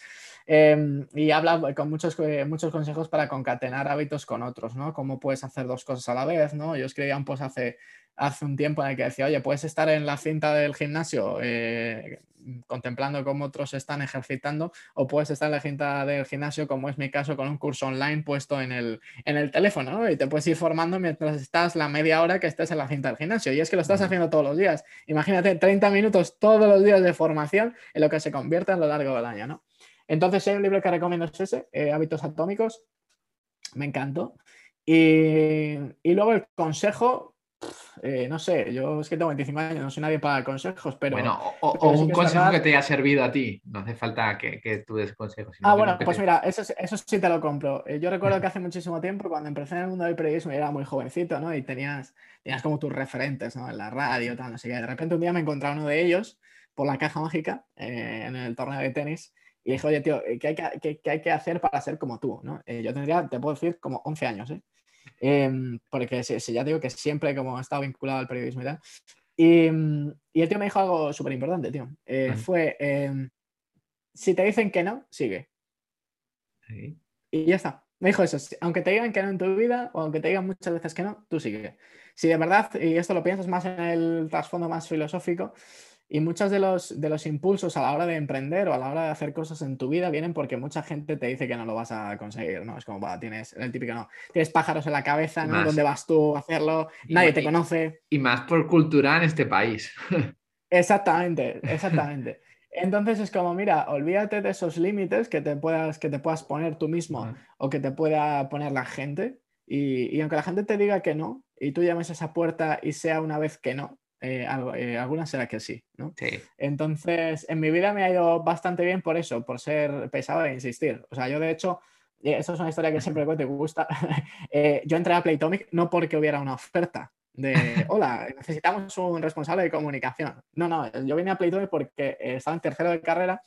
B: Em, y habla con muchos, eh, muchos consejos para concatenar hábitos con otros, ¿no? Cómo puedes hacer dos cosas a la vez, ¿no? Yo escribía un post hace, hace un tiempo en el que decía, oye, puedes estar en la cinta del gimnasio eh, contemplando cómo otros están ejercitando o puedes estar en la cinta del gimnasio, como es mi caso, con un curso online puesto en el, en el teléfono y te puedes ir formando mientras estás la media hora que estés en la cinta del gimnasio. Y es que lo estás haciendo todos los días. Imagínate 30 minutos todos los días de formación en lo que se convierte a lo largo del año. ¿no? Entonces, hay un libro que recomiendo es ese, eh, Hábitos Atómicos. Me encantó. Y, y luego el consejo, eh, no sé, yo es que tengo 25 años, no soy nadie para consejos, pero.
C: Bueno, o, un consejo que te haya servido a ti. No hace falta que, tú des consejos.
B: Ah, bueno, pues mira, eso, eso sí te lo compro. Eh, yo recuerdo que hace muchísimo tiempo, cuando empecé en el mundo del periodismo, era muy jovencito, ¿no? Y tenías, tenías como tus referentes, ¿no? En la radio, tal, no sé qué. De repente un día me encontré uno de ellos por la caja mágica eh, en el torneo de tenis. Y dije, oye, tío, ¿qué hay que, qué hay que hacer para ser como tú? ¿no? yo tendría, te puedo decir, como 11 años, ¿eh? Em, porque si, ya digo que siempre como he estado vinculado al periodismo y tal. Y, y el tío me dijo algo súper importante, tío. Eh, fue, em, si te dicen que no, sigue. Y ya está. Me dijo eso, aunque te digan que no en tu vida o aunque te digan muchas veces que no, tú sigue. Si de verdad, y esto lo piensas más en el trasfondo más filosófico, y muchos de los, de los impulsos a la hora de emprender o a la hora de hacer cosas en tu vida vienen porque mucha gente te dice que no lo vas a conseguir, ¿no? Es como, tienes el típico, no, tienes pájaros en la cabeza, ¿no? ¿Dónde vas tú a hacerlo? Nadie te conoce.
C: Y más por cultura en este país.
B: Exactamente, exactamente. Entonces es como, mira, olvídate de esos límites que te puedas, que te puedas poner tú mismo o que te pueda poner la gente. Y, y, aunque la gente te diga que no, y tú llames a esa puerta y sea una vez que no, eh, eh, algunas será que sí, ¿no?
C: Sí.
B: Entonces, en mi vida me ha ido bastante bien por eso, por ser pesado e insistir. O sea, yo de hecho, esto es una historia que siempre me gusta, eh, yo entré a Playtomic no porque hubiera una oferta de, hola, necesitamos un responsable de comunicación. No, no, yo vine a Playtomic porque estaba en tercero de carrera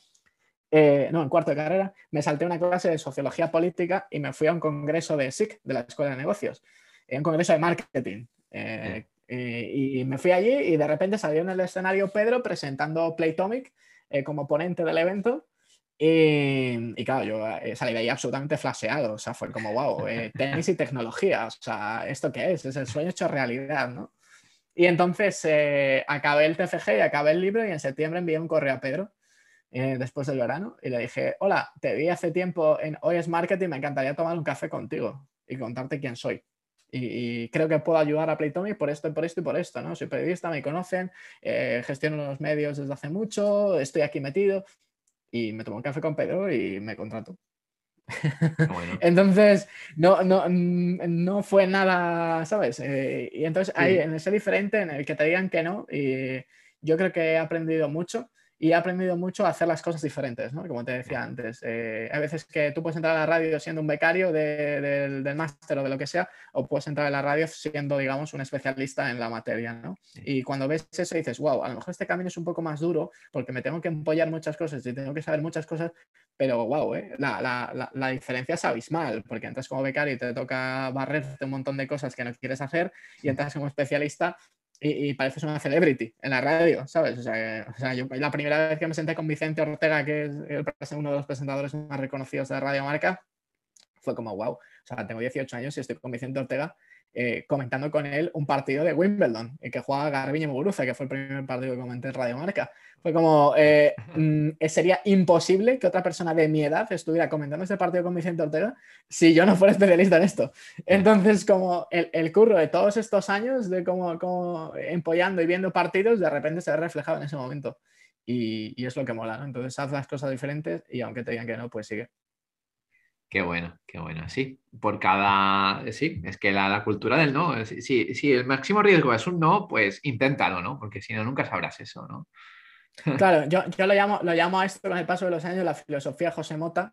B: no, en cuarto de carrera, me salté una clase de sociología política y me fui a un congreso de SIC, de la Escuela de Negocios, un congreso de marketing, eh, y me fui allí y de repente salió en el escenario Pedro presentando Playtomic eh, como ponente del evento. Y, claro, yo eh, salí de ahí absolutamente flasheado. O sea, fue como, wow, tenis y tecnología. O sea, ¿esto qué es? Es el sueño hecho realidad, ¿no? Y entonces acabé el TFG y acabé el libro y en septiembre envié un correo a Pedro después del verano y le dije, hola, te vi hace tiempo en Hoy es Marketing, me encantaría tomar un café contigo y contarte quién soy. Y, creo que puedo ayudar a Playtomic por esto, por esto y por esto, ¿no? Soy periodista, me conocen, eh, gestiono los medios desde hace mucho, estoy aquí metido y me tomo un café con Pedro y me contrato. entonces, no, no, no fue nada, ¿sabes? Eh, y entonces hay en ese diferente en el que te digan que no y yo creo que he aprendido mucho y he aprendido mucho a hacer las cosas diferentes, ¿no? Como te decía antes, eh, hay veces que tú puedes entrar a la radio siendo un becario del máster o de lo que sea, o puedes entrar a la radio siendo, digamos, un especialista en la materia, ¿no? Y cuando ves eso dices, wow, a lo mejor este camino es un poco más duro porque me tengo que empollar muchas cosas y tengo que saber muchas cosas, pero wow, ¿eh? la, la, la, diferencia es abismal, porque entras como becario y te toca barrerte un montón de cosas que no quieres hacer y entras como especialista y, pareces una celebrity en la radio, ¿sabes? O sea, o sea, yo la primera vez que me senté con Vicente Ortega, que es uno de los presentadores más reconocidos de Radio Marca, fue como, wow, o sea, tengo 18 años y estoy con Vicente Ortega eh, comentando con él un partido de Wimbledon, y que juega Garbiñe Muguruza, que fue el primer partido que comenté en Radio Marca. Fue como, eh, mm, sería imposible que otra persona de mi edad estuviera comentando este partido con Vicente Ortega si yo no fuera especialista en esto. Entonces, como el, el curro de todos estos años de como, como empollando y viendo partidos, de repente se ve reflejado en ese momento. Y, y es lo que mola, ¿no? Entonces, haz las cosas diferentes y aunque te digan que no, pues sigue.
C: Qué bueno, qué bueno. Sí, por cada. Sí, es que la, cultura del no. Si, si el máximo riesgo es un no, pues inténtalo, ¿no? Porque si no, nunca sabrás eso, ¿no?
B: Claro, yo, yo lo, llamo, lo llamo a esto con el paso de los años la filosofía José Mota,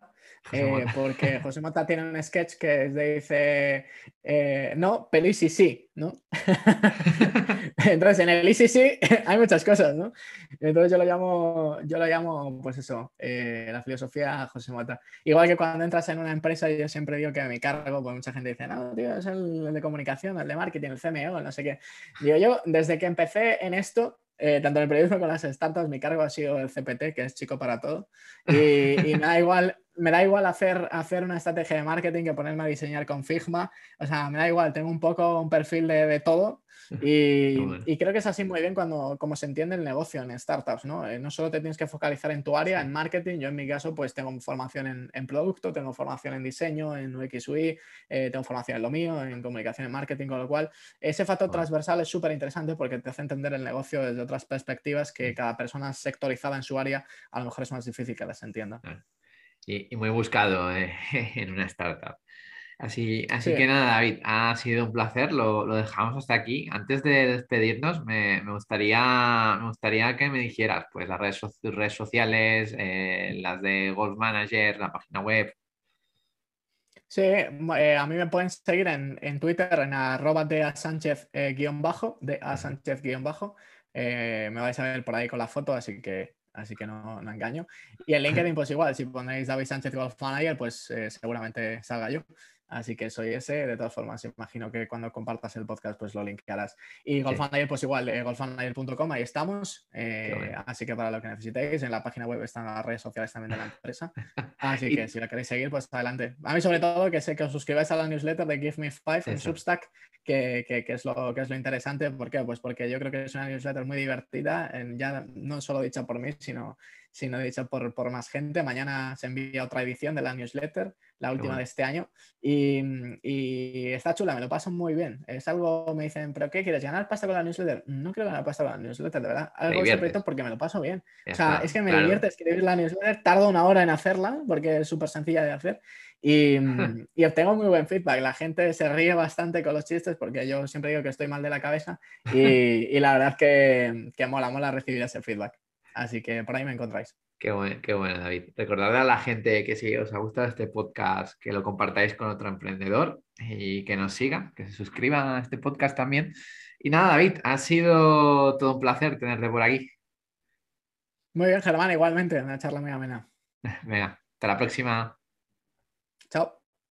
B: eh, porque José Mota tiene un sketch que dice, eh, no, pero y sí sí, ¿no? Entonces, en el sí hay muchas cosas, ¿no? Entonces yo lo llamo, yo lo llamo pues eso, eh, la filosofía José Mota. Igual que cuando entras en una empresa, yo siempre digo que a mi cargo, pues mucha gente dice, no, tío, es el, de comunicación, el de marketing, el CMO, no sé qué. Digo, yo desde que empecé en esto, tanto en el periodismo como en las startups, mi cargo ha sido el CPT, que es chico para todo. Y, y me da igual me da igual hacer, hacer una estrategia de marketing que ponerme a diseñar con Figma. O sea, me da igual, tengo un poco un perfil de, de todo Y, creo que es así muy bien cuando como se entiende el negocio en startups, ¿no? Eh, no solo te tienes que focalizar en tu área, en marketing, yo en mi caso pues tengo formación en, producto, tengo formación en diseño, en UX UI, eh, tengo formación en lo mío, en comunicación, en marketing, con lo cual ese factor transversal es súper interesante porque te hace entender el negocio desde otras perspectivas que cada persona sectorizada en su área a lo mejor es más difícil que las entienda.
C: Y, muy buscado eh, en una startup. Así, así que nada, David, ha sido un placer, lo, dejamos hasta aquí. Antes de despedirnos, me, gustaría, me gustaría que me dijeras pues, las redes, redes sociales, eh, las de Golf Manager, la página web.
B: Sí, eh, a mí me pueden seguir en, Twitter en arroba de a Sánchez eh, guion bajo, de a Sánchez guion bajo. me vais a ver por ahí con la foto, así que así que no, no, engaño. Y en LinkedIn, pues igual, si ponéis David Sánchez Golf Manager, pues seguramente salga yo. Así que soy ese. De todas formas, imagino que cuando compartas el podcast, pues lo linkearás. Y GolfManager, pues igual, eh, golfmanager.com, ahí estamos. Eh, así que para lo que necesitéis, en la página web están las redes sociales también de la empresa. Así que si la queréis seguir, pues adelante. A mí, sobre todo, que sé que os suscribáis a la newsletter de Give Me Five en Substack, que, que, es lo, que es lo interesante. ¿Por qué? Pues porque yo creo que es una newsletter muy divertida, ya no solo dicha por mí, sino sino dicho por, por más gente. Mañana se envía otra edición de la newsletter, la última de este año, y, y, está chula, me lo paso muy bien. Es algo, me dicen, ¿pero qué quieres? ¿Ganar pasta con la newsletter? No quiero ganar pasta con la newsletter, de verdad. Algo secreto porque me lo paso bien. o sea, es que me divierte escribir la newsletter, tardo una hora en hacerla porque es súper sencilla de hacer. Y, y, obtengo muy buen feedback. La gente se ríe bastante con los chistes porque yo siempre digo que estoy mal de la cabeza y, y la verdad es que, que mola, mola recibir ese feedback. Así que por ahí me encontráis.
C: Qué bueno, qué bueno, David. Recordad a la gente que si os ha gustado este podcast, que lo compartáis con otro emprendedor y que nos sigan, que se suscriban a este podcast también. Y nada, David, ha sido todo un placer tenerte por aquí.
B: Muy bien, Germán, igualmente, una charla muy amena.
C: Venga, hasta la próxima.
B: Chao.